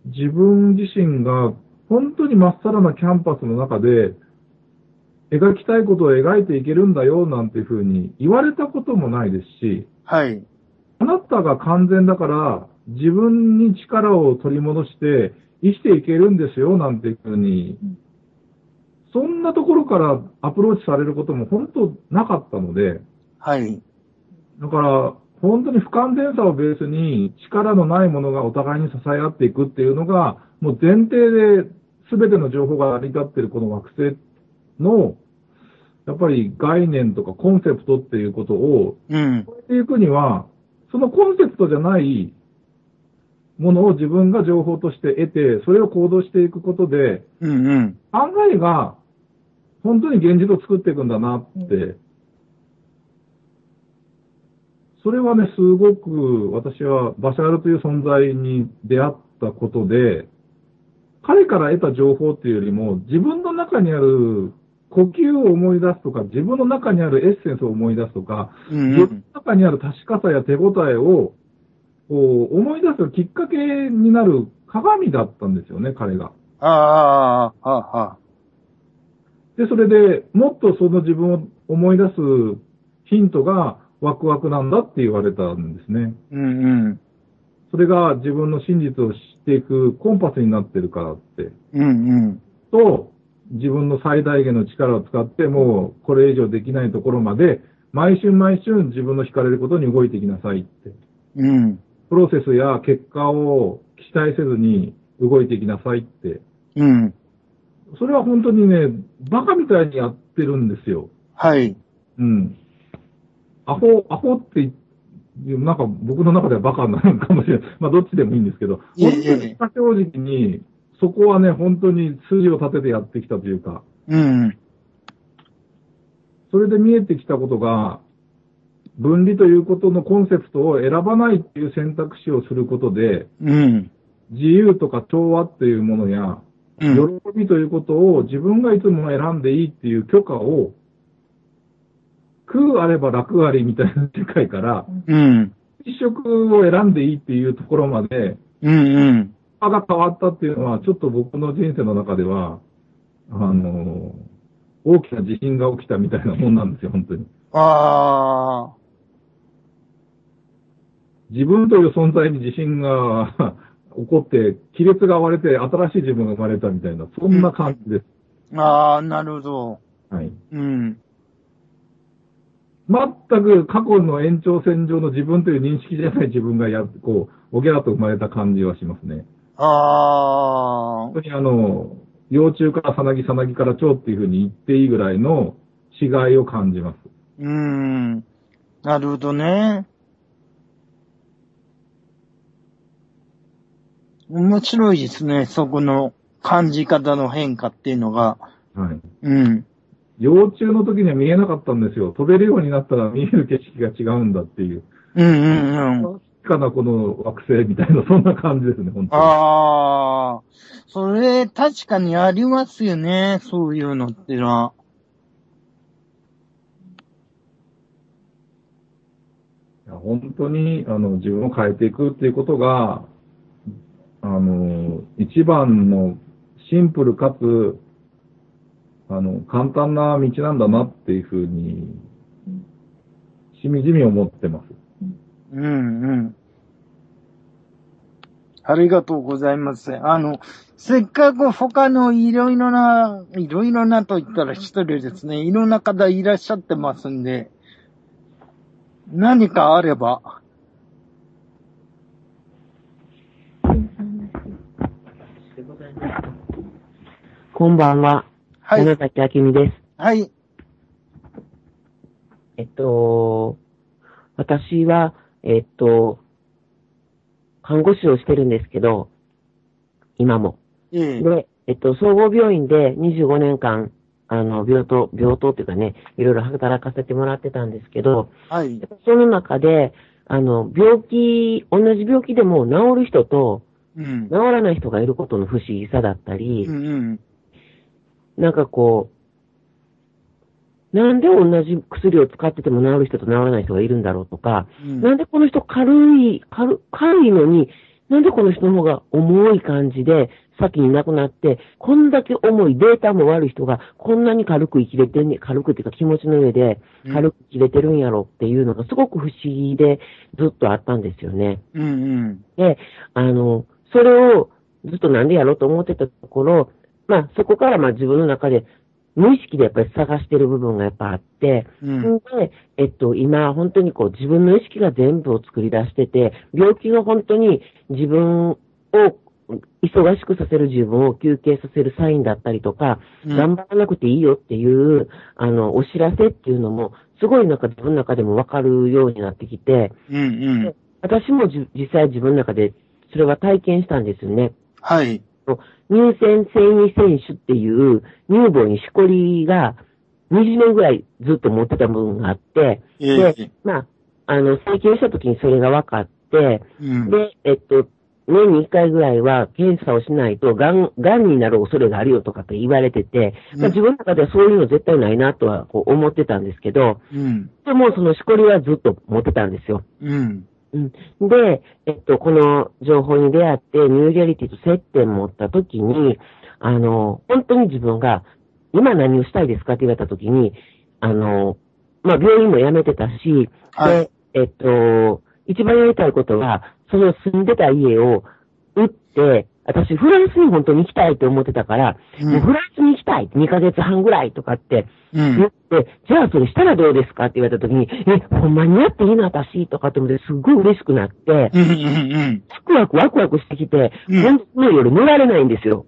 Speaker 2: 自分自身が本当にまっさらなキャンパスの中で、描きたいことを描いていけるんだよなんていうふうに言われたこともないですし、
Speaker 1: はい。
Speaker 2: あなたが完全だから自分に力を取り戻して生きていけるんですよなんていうふうに、そんなところからアプローチされることも本当なかったので、
Speaker 1: はい。
Speaker 2: だから、本当に不完全さをベースに力のないものがお互いに支え合っていくっていうのが、もう前提で全ての情報が成り立っているこの惑星の、やっぱり概念とかコンセプトっていうことを
Speaker 1: うん。
Speaker 2: 超えていくには、そのコンセプトじゃないものを自分が情報として得て、それを行動していくことで、
Speaker 1: うんうん。
Speaker 2: 考えが本当に現実を作っていくんだなって、それはね、すごく私はバシャールという存在に出会ったことで、彼から得た情報っていうよりも、自分の中にある呼吸を思い出すとか、自分の中にあるエッセンスを思い出すとか、
Speaker 1: うん
Speaker 2: 自分の中にある確かさや手応えをこう思い出すきっかけになる鏡だったんですよね、彼が。
Speaker 1: ああ、ああ、ああ。
Speaker 2: で、それでもっとその自分を思い出すヒントがワクワクなんだって言われたんですね。
Speaker 1: うんうん。
Speaker 2: それが自分の真実を知っていくコンパスになってるからって。
Speaker 1: うんうん。
Speaker 2: と、自分の最大限の力を使って、もうこれ以上できないところまで、毎春毎春自分の惹かれることに動いていきなさいって。
Speaker 1: うん。
Speaker 2: プロセスや結果を期待せずに動いていきなさいって。
Speaker 1: うん。
Speaker 2: それは本当にね、バカみたいにやってるんですよ。
Speaker 1: はい。
Speaker 2: うん。アホ、アホってなんか僕の中ではバカなのかもしれない。まあどっちでもいいんですけど、
Speaker 1: いえ
Speaker 2: 本
Speaker 1: いえ
Speaker 2: 当に正直に、そこはね、本当に筋を立ててやってきたというか、
Speaker 1: うん。
Speaker 2: それで見えてきたことが、分離ということのコンセプトを選ばないっていう選択肢をすることで、
Speaker 1: うん。
Speaker 2: 自由とか調和っていうものや、
Speaker 1: うん。
Speaker 2: 喜びということを自分がいつも選んでいいっていう許可を、空あれば楽ありみたいな世界から、
Speaker 1: うん。
Speaker 2: 一色を選んでいいっていうところまで、
Speaker 1: うん。うん。
Speaker 2: 場が変わったっていうのは、ちょっと僕の人生の中では、あの、大きな地震が起きたみたいなもんなんですよ、本当に。
Speaker 1: ああ。
Speaker 2: 自分という存在に地震が 起こって、亀裂が割れて新しい自分が生まれたみたいな、そんな感じです。
Speaker 1: ああ、なるほど。
Speaker 2: はい。
Speaker 1: うん。
Speaker 2: 全く過去の延長線上の自分という認識じゃない自分がや、こう、おぎゃーと生まれた感じはしますね。
Speaker 1: ああ
Speaker 2: 本。当にあの、幼虫からさなぎ、さなぎから蝶っていうふうに言っていいぐらいの違いを感じます。
Speaker 1: うん。なるほどね。面白いですね、そこの感じ方の変化っていうのが。
Speaker 2: はい。
Speaker 1: うん。
Speaker 2: 幼虫の時には見えなかったんですよ。飛べるようになったら見える景色が違うんだっていう。
Speaker 1: うんうんうん。
Speaker 2: 確かなこの惑星みたいな、そんな感じですね、本当に。
Speaker 1: ああ、それ確かにありますよね、そういうのってのは。
Speaker 2: いや本当に、あの、自分を変えていくっていうことが、あの、一番のシンプルかつ、あの、簡単な道なんだなっていうふうに、しみじみ思ってます。
Speaker 1: うんうん。ありがとうございます。あの、せっかく他のいろいろな、いろいろなと言ったら失礼ですね。いろんな方いらっしゃってますんで、何かあれば。
Speaker 4: こんばんは。
Speaker 1: はい。
Speaker 4: 山崎明美です。
Speaker 1: はい。
Speaker 4: えっと、私は、えっと、看護師をしてるんですけど、今も。
Speaker 1: ええ。
Speaker 4: で、えっと、総合病院で25年間、あの、病棟、病棟っていうかね、いろいろ働かせてもらってたんですけど、
Speaker 1: はい。
Speaker 4: その中で、あの、病気、同じ病気でも治る人と
Speaker 1: うん
Speaker 4: 治。らない人がいることの不思議さだったり、
Speaker 1: うんうん。
Speaker 4: なんかこう、なんで同じ薬を使ってても治る人と治らない人がいるんだろうとか、
Speaker 1: うん
Speaker 4: なんでこの人軽い、軽軽いのに、なんでこの人の方が重い感じで先に亡くなって、こんだけ重いデータも悪い人がこんなに軽く生きれてんね、軽くっていうか気持ちの上で軽く生きれてるんやろっていうのがすごく不思議でずっとあったんですよね。
Speaker 1: うんうん。
Speaker 4: で、あの、それをずっとなんでやろうと思ってたところ、まあそこからまあ自分の中で無意識でやっぱり探してる部分がやっぱあって、
Speaker 1: うん。
Speaker 4: で、えっと、今、本当にこう、自分の意識が全部を作り出してて、病気が本当に自分を忙しくさせる自分を休憩させるサインだったりとか、
Speaker 1: うん
Speaker 4: 頑張らなくていいよっていう、あの、お知らせっていうのも、すごいなんか自分の中でもわかるようになってきて、
Speaker 1: うんうん。
Speaker 4: 私もじ実際自分の中でそれは体験したんですよね。
Speaker 1: はい。
Speaker 4: 乳腺繊維腺腫っていう乳房にしこりが20年ぐらいずっと持ってた部分があって、
Speaker 1: え
Speaker 4: で
Speaker 1: え。、
Speaker 4: まあ、あの、再建した時にそれが分かって、
Speaker 1: うん。
Speaker 4: で、えっと、年に1回ぐらいは検査をしないと、がん、がんになる恐れがあるよとかって言われてて、まあ、自分の中ではそういうの絶対ないなとはこう思ってたんですけど、
Speaker 1: うん。
Speaker 4: でもそのしこりはずっと持ってたんですよ。
Speaker 1: うん。
Speaker 4: うん。で、えっと、この情報に出会って、ニューリアリティと接点持った時に、あの、本当に自分が、今何をしたいですかって言われた時に、あの、まあ、病院も辞めてたし、
Speaker 1: はい
Speaker 4: で、えっと、一番やりたいことは、その住んでた家を売って、私、フランスに本当に行きたいと思ってたから、
Speaker 1: うん
Speaker 4: もうフランスに行きたい、2ヶ月半ぐらいとかって
Speaker 1: うん
Speaker 4: 言って、じゃあそれしたらどうですかって言われた時に、え、ほんまにやっていいの私とかって思って、すっごい嬉しくなって、
Speaker 1: うんうんうん。
Speaker 4: ワクワクワクしてきて、
Speaker 1: うん
Speaker 4: 本当の夜寝られないんですよ。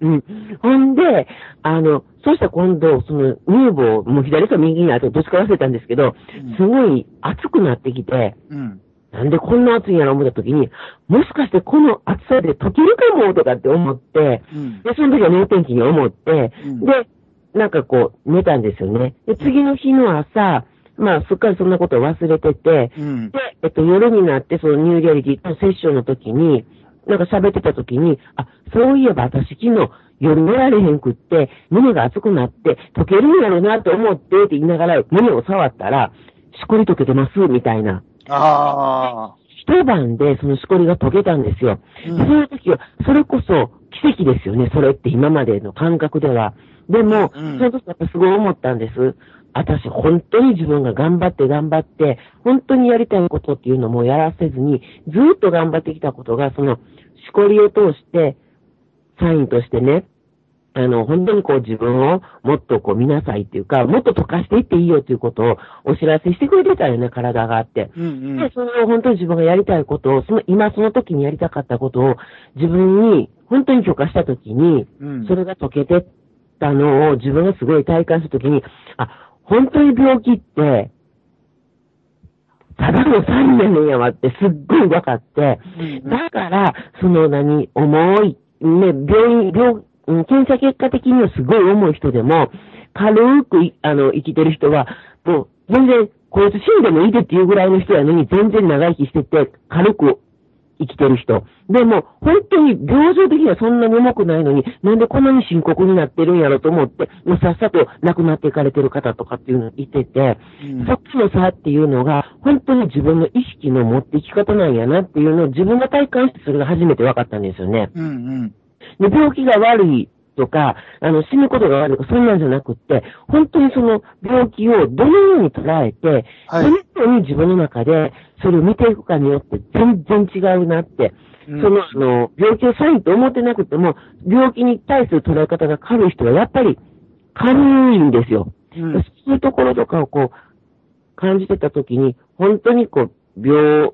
Speaker 4: うん。ほんで、あの、そうしたら今度、その乳房、もう左か右にあとどっちか忘れたんですけど、すごい熱くなってきて、
Speaker 1: うん。
Speaker 4: なんでこんな熱いんやろ思った時に、もしかしてこの熱さで溶けるかもとかって思って、
Speaker 1: うん。
Speaker 4: で、その時は脳天気に思って、
Speaker 1: うん
Speaker 4: で、なんかこう、寝たんですよね。で、次の日の朝、まあ、すっかりそんなことを忘れてて、
Speaker 1: うん。
Speaker 4: で、えっと、夜になって、そのニューリアリティのセッションの時に、なんか喋ってた時に、あ、そういえば私昨日夜寝られへんくって、胸が熱くなって、溶けるんやろうなと思ってって言いながら胸を触ったら、しこり溶けてます、みたいな。
Speaker 1: ああ。
Speaker 4: 一晩でそのしこりが溶けたんですよ。
Speaker 1: うん
Speaker 4: でそういう時は、それこそ奇跡ですよね、それって今までの感覚では。でも、
Speaker 1: うん
Speaker 4: その時やっぱすごい思ったんです。私、本当に自分が頑張って頑張って、本当にやりたいことっていうのもやらせずに、ずっと頑張ってきたことが、その、しこりを通して、サインとしてね、あの、本当にこう自分をもっとこう見なさいっていうか、もっと溶かしていっていいよということをお知らせしてくれてたよね、体があって。
Speaker 1: うん
Speaker 4: で、その本当に自分がやりたいことを、その、今その時にやりたかったことを自分に本当に許可した時に、
Speaker 1: うん。
Speaker 4: それが解けてったのを自分がすごい体感した時に、あ、本当に病気って、ただのサインやねんやわってすっごい分かって、
Speaker 1: うん
Speaker 4: だから、その何、重い、ね、病院、病、うん検査結果的にはすごい重い人でも、軽くい、あの、生きてる人は、もう、全然、こいつ死んでもいいでっていうぐらいの人やのに、全然長生きしてて、軽く生きてる人。でも、本当に病状的にはそんなに重くないのに、なんでこんなに深刻になってるんやろと思って、もうさっさと亡くなっていかれてる方とかっていうのいてて、
Speaker 1: うん
Speaker 4: そっちの差っていうのが、本当に自分の意識の持っていき方なんやなっていうのを自分が体感してそれが初めて分かったんですよね。
Speaker 1: うんうん。
Speaker 4: で病気が悪いとか、あの、死ぬことが悪いとか、そんなんじゃなくって、本当にその病気をどのように捉えて、
Speaker 1: はい
Speaker 4: どのように自分の中でそれを見ていくかによって全然違うなって。
Speaker 1: うん
Speaker 4: その、あの、病気をサインと思ってなくても、病気に対する捉え方が軽い人はやっぱり軽いんですよ。
Speaker 1: うん
Speaker 4: そういうところとかをこう、感じてたときに、本当にこう、病、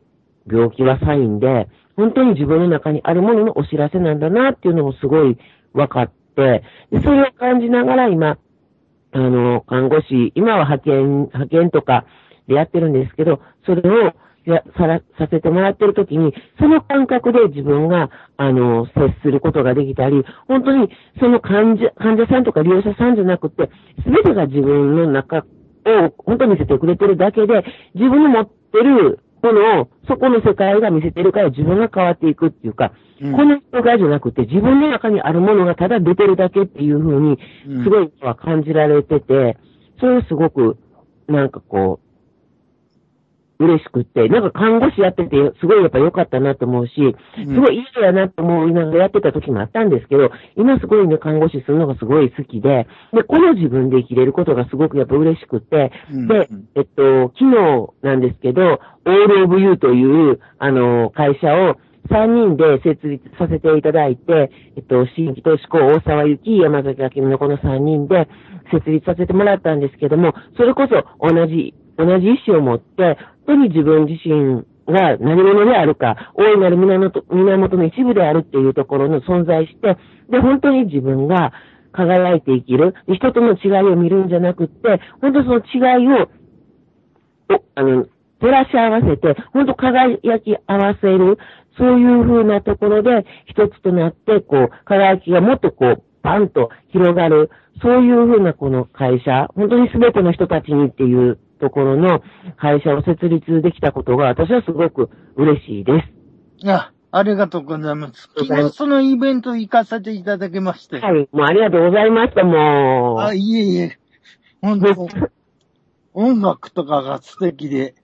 Speaker 4: 病気はサインで、本当に自分の中にあるもののお知らせなんだなっていうのもすごい分かって、でそれを感じながら今、あの、看護師、今は派遣、派遣とかでやってるんですけど、それをやさらさせてもらってるときに、その感覚で自分が、あの、接することができたり、本当にその患者、患者さんとか利用者さんじゃなくて、すべてが自分の中を本当に見せてくれてるだけで、自分の持ってるものを、そこの世界が見せてるから自分が変わっていくっていうか、
Speaker 1: うん。
Speaker 4: この人がじゃなくて、自分の中にあるものがただ出てるだけっていうふうに、
Speaker 1: うん
Speaker 4: すごいは感じられてて、それをすごく、なんかこう、嬉しくって、なんか看護師やってて、すごいやっぱ良かったなと思うし、
Speaker 1: うん。
Speaker 4: すごいいい人やなと思いながらやってた時もあったんですけど、今すごいね、看護師するのがすごい好きで、で、この自分で生きれることがすごくやっぱ嬉しくて、
Speaker 1: うん。
Speaker 4: で、えっと、昨日なんですけど、オールオブユーという、あの、会社を3人で設立させていただいて、えっと、新規投資校、大沢ゆき、山崎明美のこの3人で設立させてもらったんですけども、それこそ同じ、同じ意思を持って、本当に自分自身が何者であるか、大いなる源源の一部であるっていうところの存在して、で、本当に自分が輝いて生きる、人との違いを見るんじゃなくって、本当その違いをお、あの、照らし合わせて、ほんと輝き合わせる、そういう風なところで一つとなって、こう、輝きがもっとこう、バンと広がる、そういう風なこの会社、本当に全ての人たちにっていうところの会社を設立できたことが、私はすごく嬉しいです。
Speaker 1: あ、ありがとうございます。
Speaker 4: ありがとうございます
Speaker 1: 昨日そのイベント行かせていただきまして。
Speaker 4: はい、もうありがとうございました、も
Speaker 1: あ、
Speaker 4: う。
Speaker 1: いえいえ。本当 音楽とかが素敵で。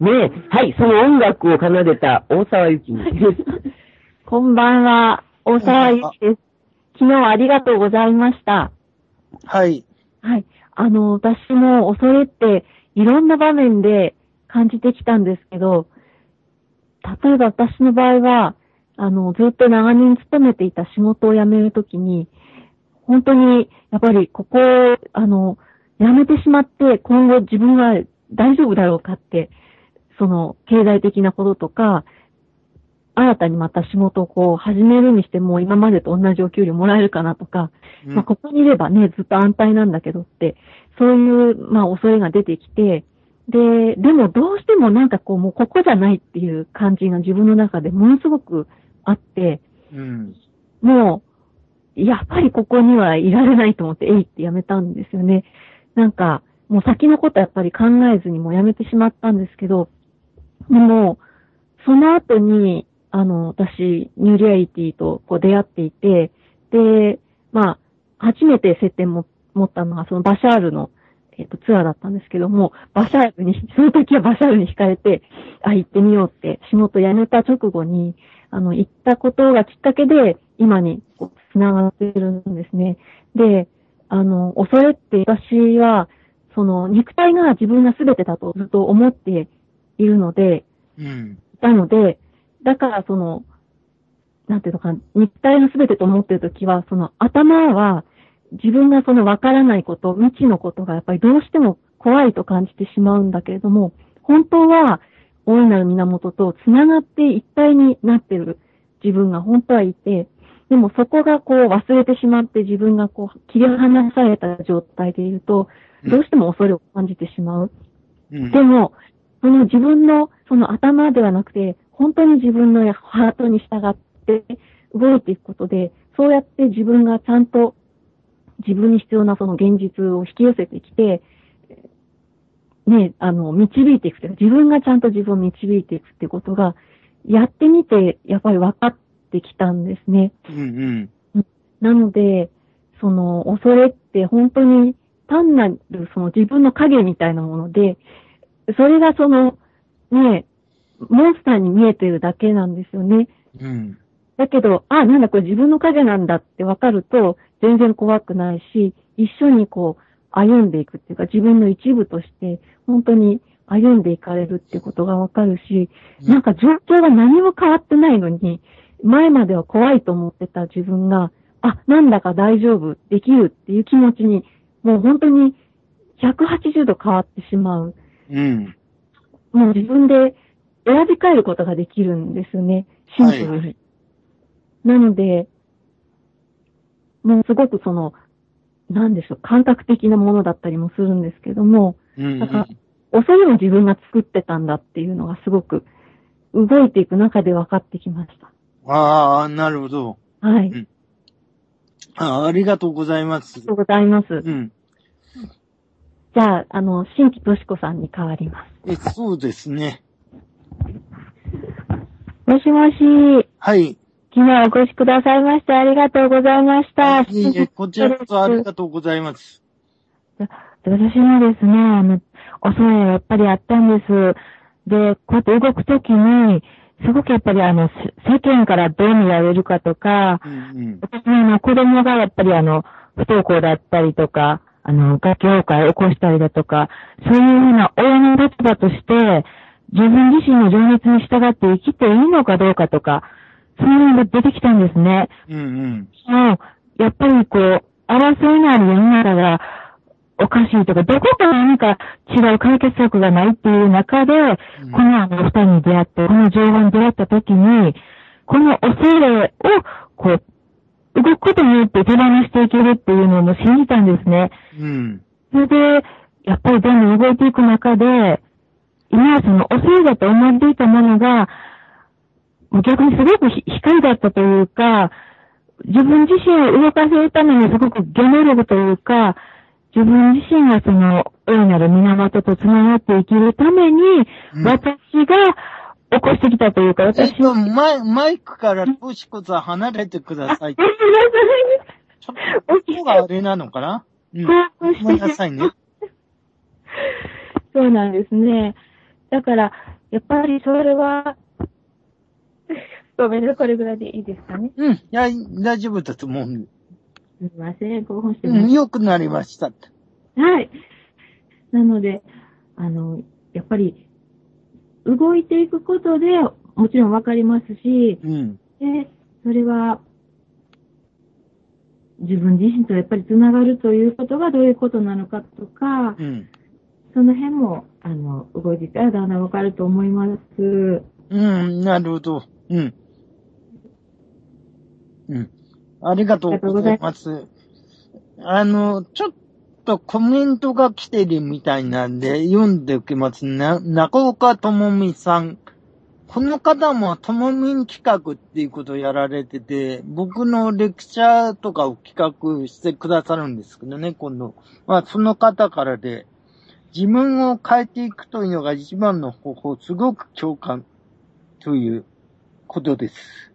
Speaker 4: ねえ、はい、その音楽を奏でた大沢ゆきに。
Speaker 3: こんばんは、大沢ゆきです。昨日はありがとうございました。
Speaker 1: はい。
Speaker 3: はい。あの、私も恐れっていろんな場面で感じてきたんですけど、例えば私の場合は、あの、ずっと長年勤めていた仕事を辞めるときに、本当に、やっぱりここを、あの、辞めてしまって、今後自分は大丈夫だろうかって、その、経済的なこととか、新たにまた仕事をこう始めるにしても今までと同じお給料もらえるかなとか、
Speaker 1: うん。
Speaker 3: まあ、ここにいればね、ずっと安泰なんだけどって、そういう、まあ、恐れが出てきて、で、でもどうしてもなんかこう、もうここじゃないっていう感じが自分の中でものすごくあって、
Speaker 1: うん。
Speaker 3: もう、やっぱりここにはいられないと思って、えいってやめたんですよね。なんか、もう先のことやっぱり考えずにもうやめてしまったんですけど、でも、その後に、あの、私、ニューリアリティとこう出会っていて、で、まあ、初めて接点も持ったのが、そのバシャールの、えっ、と、ツアーだったんですけども、バシャールに、その時はバシャールに惹かれて、あ、行ってみようって、仕事辞めた直後に、あの、行ったことがきっかけで、今にこう繋がってるんですね。で、あの、恐れって私は、その、肉体が自分が全てだとずっと思っているので、
Speaker 1: うん。
Speaker 3: いたので、だからその、なんていうのかな、肉体の全てと思っているときは、その頭は自分がその分からないこと、未知のことがやっぱりどうしても怖いと感じてしまうんだけれども、本当は大いなる源と繋がって一体になってる自分が本当はいて、でもそこがこう忘れてしまって自分がこう切り離された状態でいると、どうしても恐れを感じてしまう。
Speaker 1: うん。
Speaker 3: でも、その自分のその頭ではなくて、本当に自分のハートに従って動いていくことで、そうやって自分がちゃんと自分に必要なその現実を引き寄せてきて、ね、あの、導いていくというか、自分がちゃんと自分を導いていくってことが、やってみて、やっぱり分かってきたんですね。
Speaker 1: うんうん。
Speaker 3: なので、その、恐れって本当に単なるその自分の影みたいなもので、それがその、ね、モンスターに見えてるだけなんですよね。
Speaker 1: うん。
Speaker 3: だけど、あ、なんだこれ自分の影なんだって分かると、全然怖くないし、一緒にこう、歩んでいくっていうか、自分の一部として、本当に歩んでいかれるっていうことが分かるし、なんか状況が何も変わってないのに、前までは怖いと思ってた自分が、あ、なんだか大丈夫、できるっていう気持ちに、もう本当に180度変わってしまう。
Speaker 1: うん。
Speaker 3: もう自分で選び替えることができるんですよね。シンプルに。はい、なので、もうすごくその、なんでしょう、感覚的なものだったりもするんですけども、
Speaker 1: うんうん、だ
Speaker 3: から恐れも自分が作ってたんだっていうのがすごく動いていく中で分かってきました。
Speaker 1: ああ、なるほど。
Speaker 3: はい、うん、
Speaker 1: あ。ありがとうございます。
Speaker 3: ありがとうございます。
Speaker 1: うん。
Speaker 3: じゃあ、あの、新規としこさんに変わります。
Speaker 1: え、そうですね。
Speaker 3: もしもし。
Speaker 1: はい。
Speaker 3: 昨日お越しくださいましてありがとうございました。い
Speaker 1: いえ、こちらこそありがとうございます。
Speaker 3: 私もですね、あの、恐れはやっぱりあったんです。で、こうやって動くときに、すごくやっぱりあの、世間からどう見られるかとか、
Speaker 1: うんうん、私
Speaker 3: の子供がやっぱりあの、不登校だったりとか、あの、学級崩壊を起こしたりだとか、そういうふうな親の立場として、自分自身の情熱に従って生きていいのかどうかとか、そういうのが出てきたんですね。
Speaker 1: うんうん。
Speaker 3: もう、やっぱりこう、争いのある世の中がおかしいとか、どこか何か違う解決策がないっていう中で、うん、このあの二人に出会って、この情報に出会った時に、この恐れを、こう、動くことによって手放していけるっていうのも信じたんですね。
Speaker 1: うん。
Speaker 3: それで、やっぱりどんどん動いていく中で、今はその遅いだと思っていたものが、逆にすごく光だったというか、自分自身を動かせるためにすごく原能力というか、自分自身がその大いなる源と繋がって生きるために、私が起こしてきたというか、私。
Speaker 1: は。マイマイクからトシコさん離れてください。ちょっと、音があれなのかな？うん。ごめんなさいね。
Speaker 3: そうなんですね。だから、やっぱりそれは、ごめんなさい、これぐらいでいいですかね？
Speaker 1: うん。いや、大丈夫だと思う。す
Speaker 3: みません、興奮してます。う
Speaker 1: ん、よくなりました。
Speaker 3: はい。なので、あの、やっぱり、動いていくことで、もちろんわかりますし、
Speaker 1: うん、
Speaker 3: で、それは、自分自身とやっぱり繋がるということがどういうことなのかとか、
Speaker 1: うん、
Speaker 3: その辺も、あの、動いていたらだんだんわかると思います。
Speaker 1: うん、なるほど。うん。うん。ありがとうございます。あの、ちょっとコメントが来てるみたいなんで読んでおきますな、中岡智美さん。この方もともみん企画っていうことをやられてて、僕のレクチャーとかを企画してくださるんですけどね、今度。まあ、その方からで、自分を変えていくというのが一番の方法、すごく共感ということです。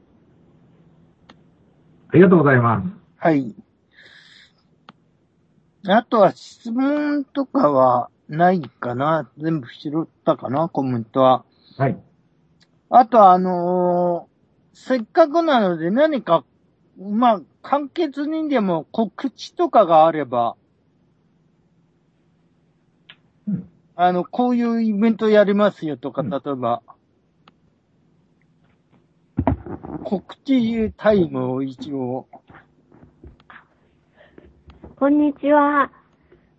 Speaker 2: ありがとうございます。
Speaker 1: はい。あとは質問とかはないかな？全部拾ったかな？コメントは。
Speaker 2: はい。
Speaker 1: あとはあのー、せっかくなので何か、まあ、簡潔にでも告知とかがあれば、うん、あの、こういうイベントやりますよとか、例えば、うん、告知タイムを一応。
Speaker 3: こんにちは。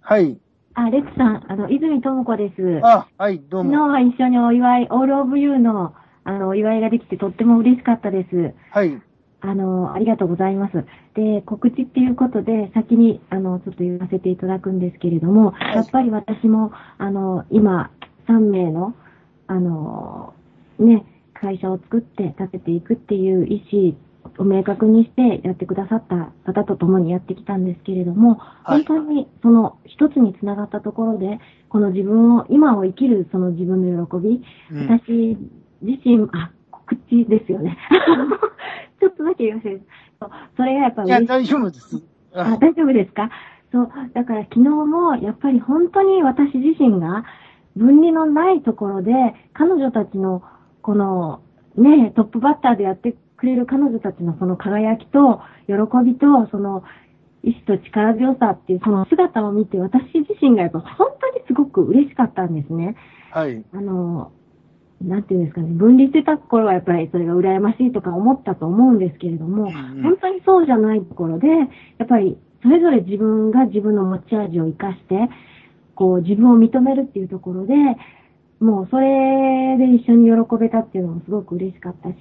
Speaker 1: はい。
Speaker 3: あ、レクさん、あの、泉智子です。
Speaker 1: あ、はい、どうも。
Speaker 3: 昨日は一緒にお祝い、オールオブユーの、あの、お祝いができてとっても嬉しかったです。
Speaker 1: はい。
Speaker 3: あの、ありがとうございます。で、告知っていうことで、先に、あの、ちょっと言わせていただくんですけれども、はい、やっぱり私も、あの、今、3名の、あの、ね、会社を作って立てていくっていう意思を明確にしてやってくださった方と共にやってきたんですけれども、はい、本当にその一つにつながったところで、この自分を、今を生きるその自分の喜び、うん、私自身、あ、告知ですよね。ちょっとだけ言わせる。それがやっぱり。いや、
Speaker 1: 大丈夫です。
Speaker 3: あ、大丈夫ですか？そう、だから昨日もやっぱり本当に私自身が分離のないところで、彼女たちのこのね、トップバッターでやって
Speaker 5: くれる彼女たちのその輝きと、喜びと、その、意志と力強さっていうその姿を見て、私自身がやっぱ本当にすごく嬉しかったんですね。
Speaker 1: はい。
Speaker 5: あの、なんていうんですかね、分離してた頃はやっぱりそれが羨ましいとか思ったと思うんですけれども、
Speaker 1: うん
Speaker 5: 本当にそうじゃないところで、やっぱりそれぞれ自分が自分の持ち味を生かして、こう自分を認めるっていうところで、もうそれで一緒に喜べたっていうのもすごく嬉しかったし、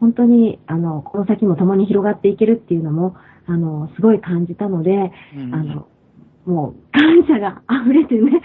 Speaker 5: 本当に、あの、この先も共に広がっていけるっていうのも、あの、すごい感じたので、
Speaker 1: うん
Speaker 5: あの、もう感謝が溢れてね、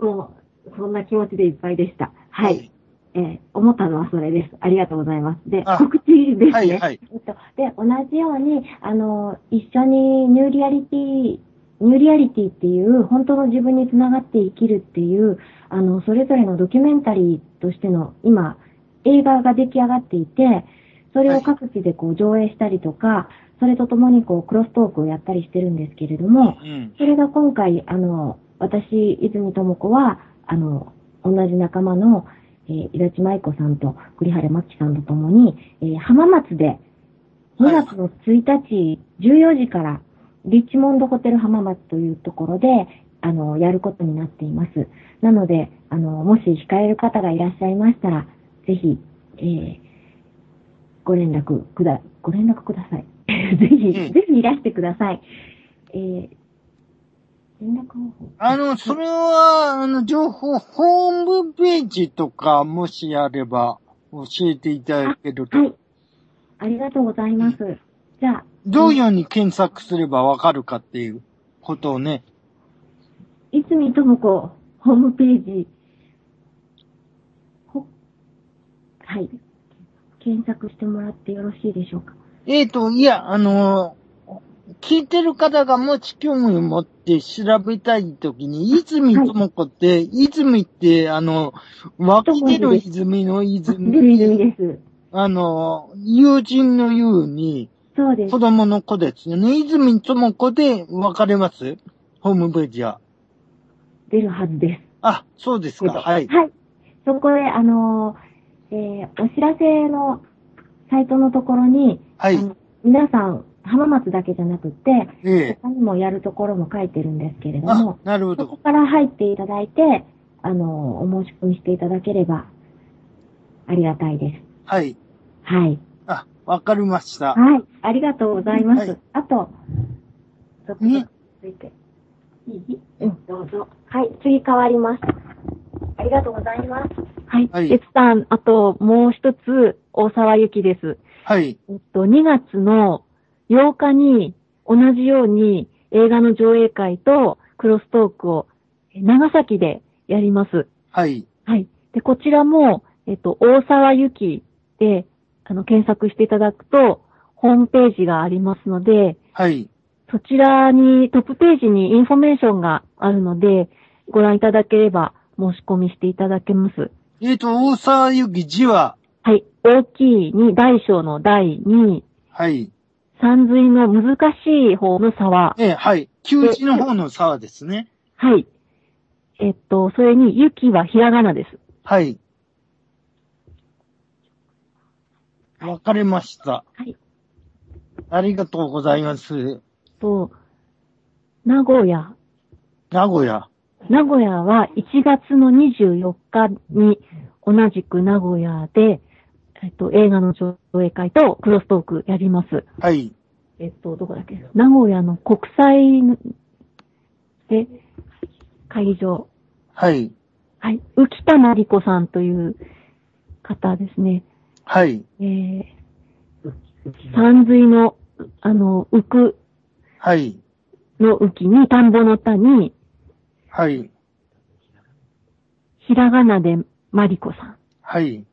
Speaker 5: もうそんな気持ちでいっぱいでした。はい。えー思ったのはそれです。ありがとうございます。で、
Speaker 1: あ
Speaker 5: 告知ですね。
Speaker 1: はいはい
Speaker 5: えっと、で、同じように、あの、一緒にニューリアリティ、ニューリアリティっていう、本当の自分につながって生きるっていう、あの、それぞれのドキュメンタリーとしての、今、映画が出来上がっていて、それを各地でこう上映したりとか、それとともにこうクロストークをやったりしてるんですけれども、
Speaker 1: うん。
Speaker 5: それが今回、あの、私、泉智子は、あの、同じ仲間の、えー、井立舞子さんと栗原真紀さんと共に、えー浜松で、2月の1日、14時から、リッチモンドホテル浜松というところで、あの、やることになっています。なので、あの、もし控える方がいらっしゃいましたら、ぜひ、えーご連絡くだ、ご連絡ください。ぜひ、
Speaker 1: うん
Speaker 5: ぜひいらしてください。えー連絡方法
Speaker 1: あの、それは、あの、情報、ホームページとか、もしあれば、教えていただけると。
Speaker 5: はい。ありがとうございます。じゃあ、
Speaker 1: どういうように検索すればわかるかっていうことをね。
Speaker 5: 泉智子ホームページ、ほはい。検索してもらってよろしいでしょうか？
Speaker 1: えーと、いや、あの、聞いてる方がもし興味を持って調べたいときに、泉智子って、泉って、あの、湧き出る泉の泉
Speaker 5: です。
Speaker 1: あの、友人の友に、
Speaker 5: そうです
Speaker 1: 子。供の子ですよね。泉智子で分かれます？ホームページは。
Speaker 5: 出るはずです。
Speaker 1: あ、そうですか。はい。
Speaker 5: はい。そこで、あのー、えーお知らせのサイトのところに、
Speaker 1: はい
Speaker 5: 皆さん、浜松だけじゃなくって、
Speaker 1: ええ。
Speaker 5: 他にもやるところも書いてるんですけれど
Speaker 1: あ
Speaker 5: も、、
Speaker 1: なるほど。
Speaker 5: そこから入っていただいて、あの、お申し込みしていただければ、ありがたいです。
Speaker 1: はい。
Speaker 5: はい。
Speaker 1: あ、わかりました。
Speaker 5: はい。ありがとうございます。
Speaker 1: はい
Speaker 5: あと、ちょっと
Speaker 1: ね
Speaker 5: 続いて。いい？うん、どうぞ。はい、次変わります。ありがとうございます。
Speaker 3: はい。
Speaker 1: はい
Speaker 3: 鉄さん、あともう一つ、大沢ゆきです。
Speaker 1: はい。
Speaker 3: えっと、2月の8日に同じように映画の上映会とクロストークをえ長崎でやります。
Speaker 1: はい。
Speaker 3: はい。で、こちらも、えっと、大沢ゆきで、あの、検索していただくと、ホームページがありますので、
Speaker 1: はい。
Speaker 3: そちらに、トップページにインフォメーションがあるので、ご覧いただければ申し込みしていただけます。
Speaker 1: えっ、と、大沢ゆき字は、
Speaker 3: はい。大きいに、大小の大に、
Speaker 1: はい。
Speaker 3: 三髄の難しい方の差は、
Speaker 1: ええ、はい。旧字の方の沢ですね。
Speaker 3: はい。えっと、それに、雪はひらがなです。
Speaker 1: はい。わかりました。
Speaker 3: はい。
Speaker 1: ありがとうございます。
Speaker 3: と、名古屋。
Speaker 1: 名古屋。
Speaker 3: 名古屋は1月の24日に同じく名古屋で、えっと、映画の上映会とクロストークやります。
Speaker 1: はい。
Speaker 3: えっと、どこだっけ？名古屋の国際で会場。
Speaker 1: はい。
Speaker 3: はい。浮田まりこさんという方ですね。
Speaker 1: はい。
Speaker 3: えー、山水の、あの、浮く
Speaker 1: はい。
Speaker 3: の浮きに、田んぼの田に、
Speaker 1: はい。
Speaker 3: ひらがなでまりこさん。
Speaker 1: はい。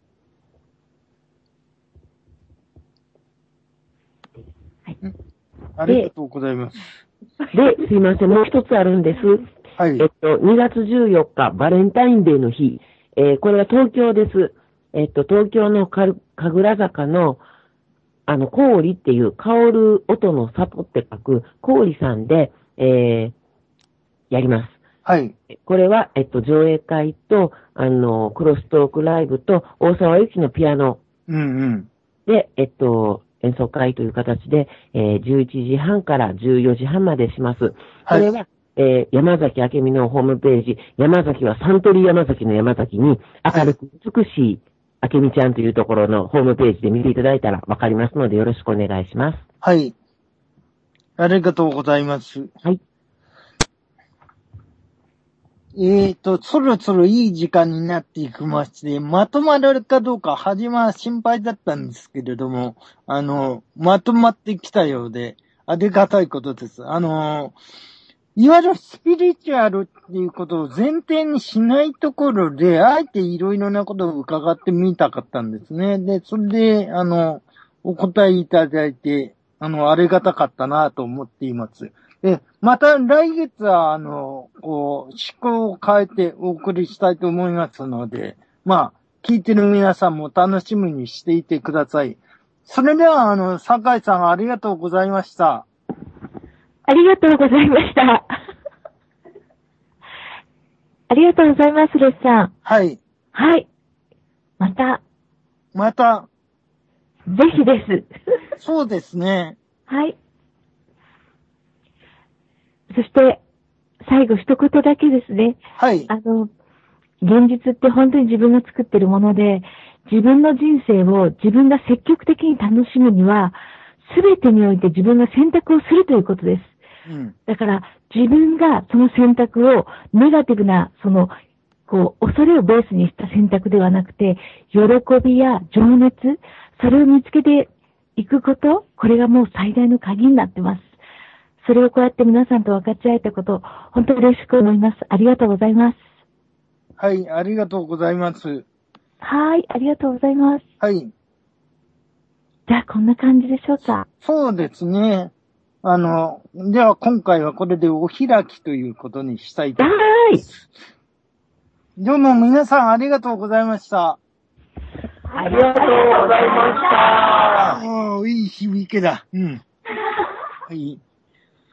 Speaker 3: はい
Speaker 1: んありがとうございます。
Speaker 4: で、すいません、もう一つあるんです。
Speaker 1: はい
Speaker 4: えっ。と、2月14日、バレンタインデーの日。えーこれは東京です。えっと、東京の神楽坂の、あの、氷っていう、香る音の里って書く、氷さんで、えーやります。
Speaker 1: はい。
Speaker 4: これは、えっと、上映会と、あの、クロストークライブと、大沢ゆきのピアノ
Speaker 1: うんうん。
Speaker 4: で、えっと、演奏会という形で、えー11時半から14時半までします。こ
Speaker 1: はい
Speaker 4: れは、えー山崎明美のホームページ、山崎はサントリー山崎の山崎に、明るく美しい明美ちゃんというところのホームページで見ていただいたらわかりますのでよろしくお願いします。
Speaker 1: はい。ありがとうございます。
Speaker 4: はい。
Speaker 1: えーと、そろそろいい時間になっていきまして、まとまるかどうか、初めは心配だったんですけれども、あの、まとまってきたようで、ありがたいことです。あの、いわゆるスピリチュアルっていうことを前提にしないところで、あえていろいろなことを伺ってみたかったんですね。で、それで、あの、お答えいただいて、あの、ありがたかったなと思っています。で、また来月は、あの、こう、思考を変えてお送りしたいと思いますので、まあ、聞いてる皆さんも楽しみにしていてください。それでは、あの、酒井さんありがとうございました。
Speaker 6: ありがとうございました。ありがとうございます、レッさん。
Speaker 1: はい。
Speaker 6: はい。また、
Speaker 1: また、
Speaker 6: ぜひです。
Speaker 1: そうですね。
Speaker 6: はい。そして、最後一言だけですね。
Speaker 1: はい。
Speaker 6: あの、現実って本当に自分が作ってるもので、自分の人生を自分が積極的に楽しむには、すべてにおいて自分が選択をするということです。
Speaker 1: うん。
Speaker 6: だから、自分がその選択を、ネガティブな、その、こう、恐れをベースにした選択ではなくて、喜びや情熱、それを見つけていくこと、これがもう最大の鍵になってます。それをこうやって皆さんと分かち合えたこと、本当に嬉しく思います。ありがとうございます。
Speaker 1: はい、ありがとうございます。
Speaker 6: はい、ありがとうございます。
Speaker 1: はい。
Speaker 6: じゃあ、こんな感じでしょうか。
Speaker 1: そうですね。あの、では今回はこれでお開きということにしたいと
Speaker 6: は
Speaker 1: 思います。どうも皆さんありがとうございました。
Speaker 4: ありがとうございました。
Speaker 1: ああ、いい響きだ。うん。はい。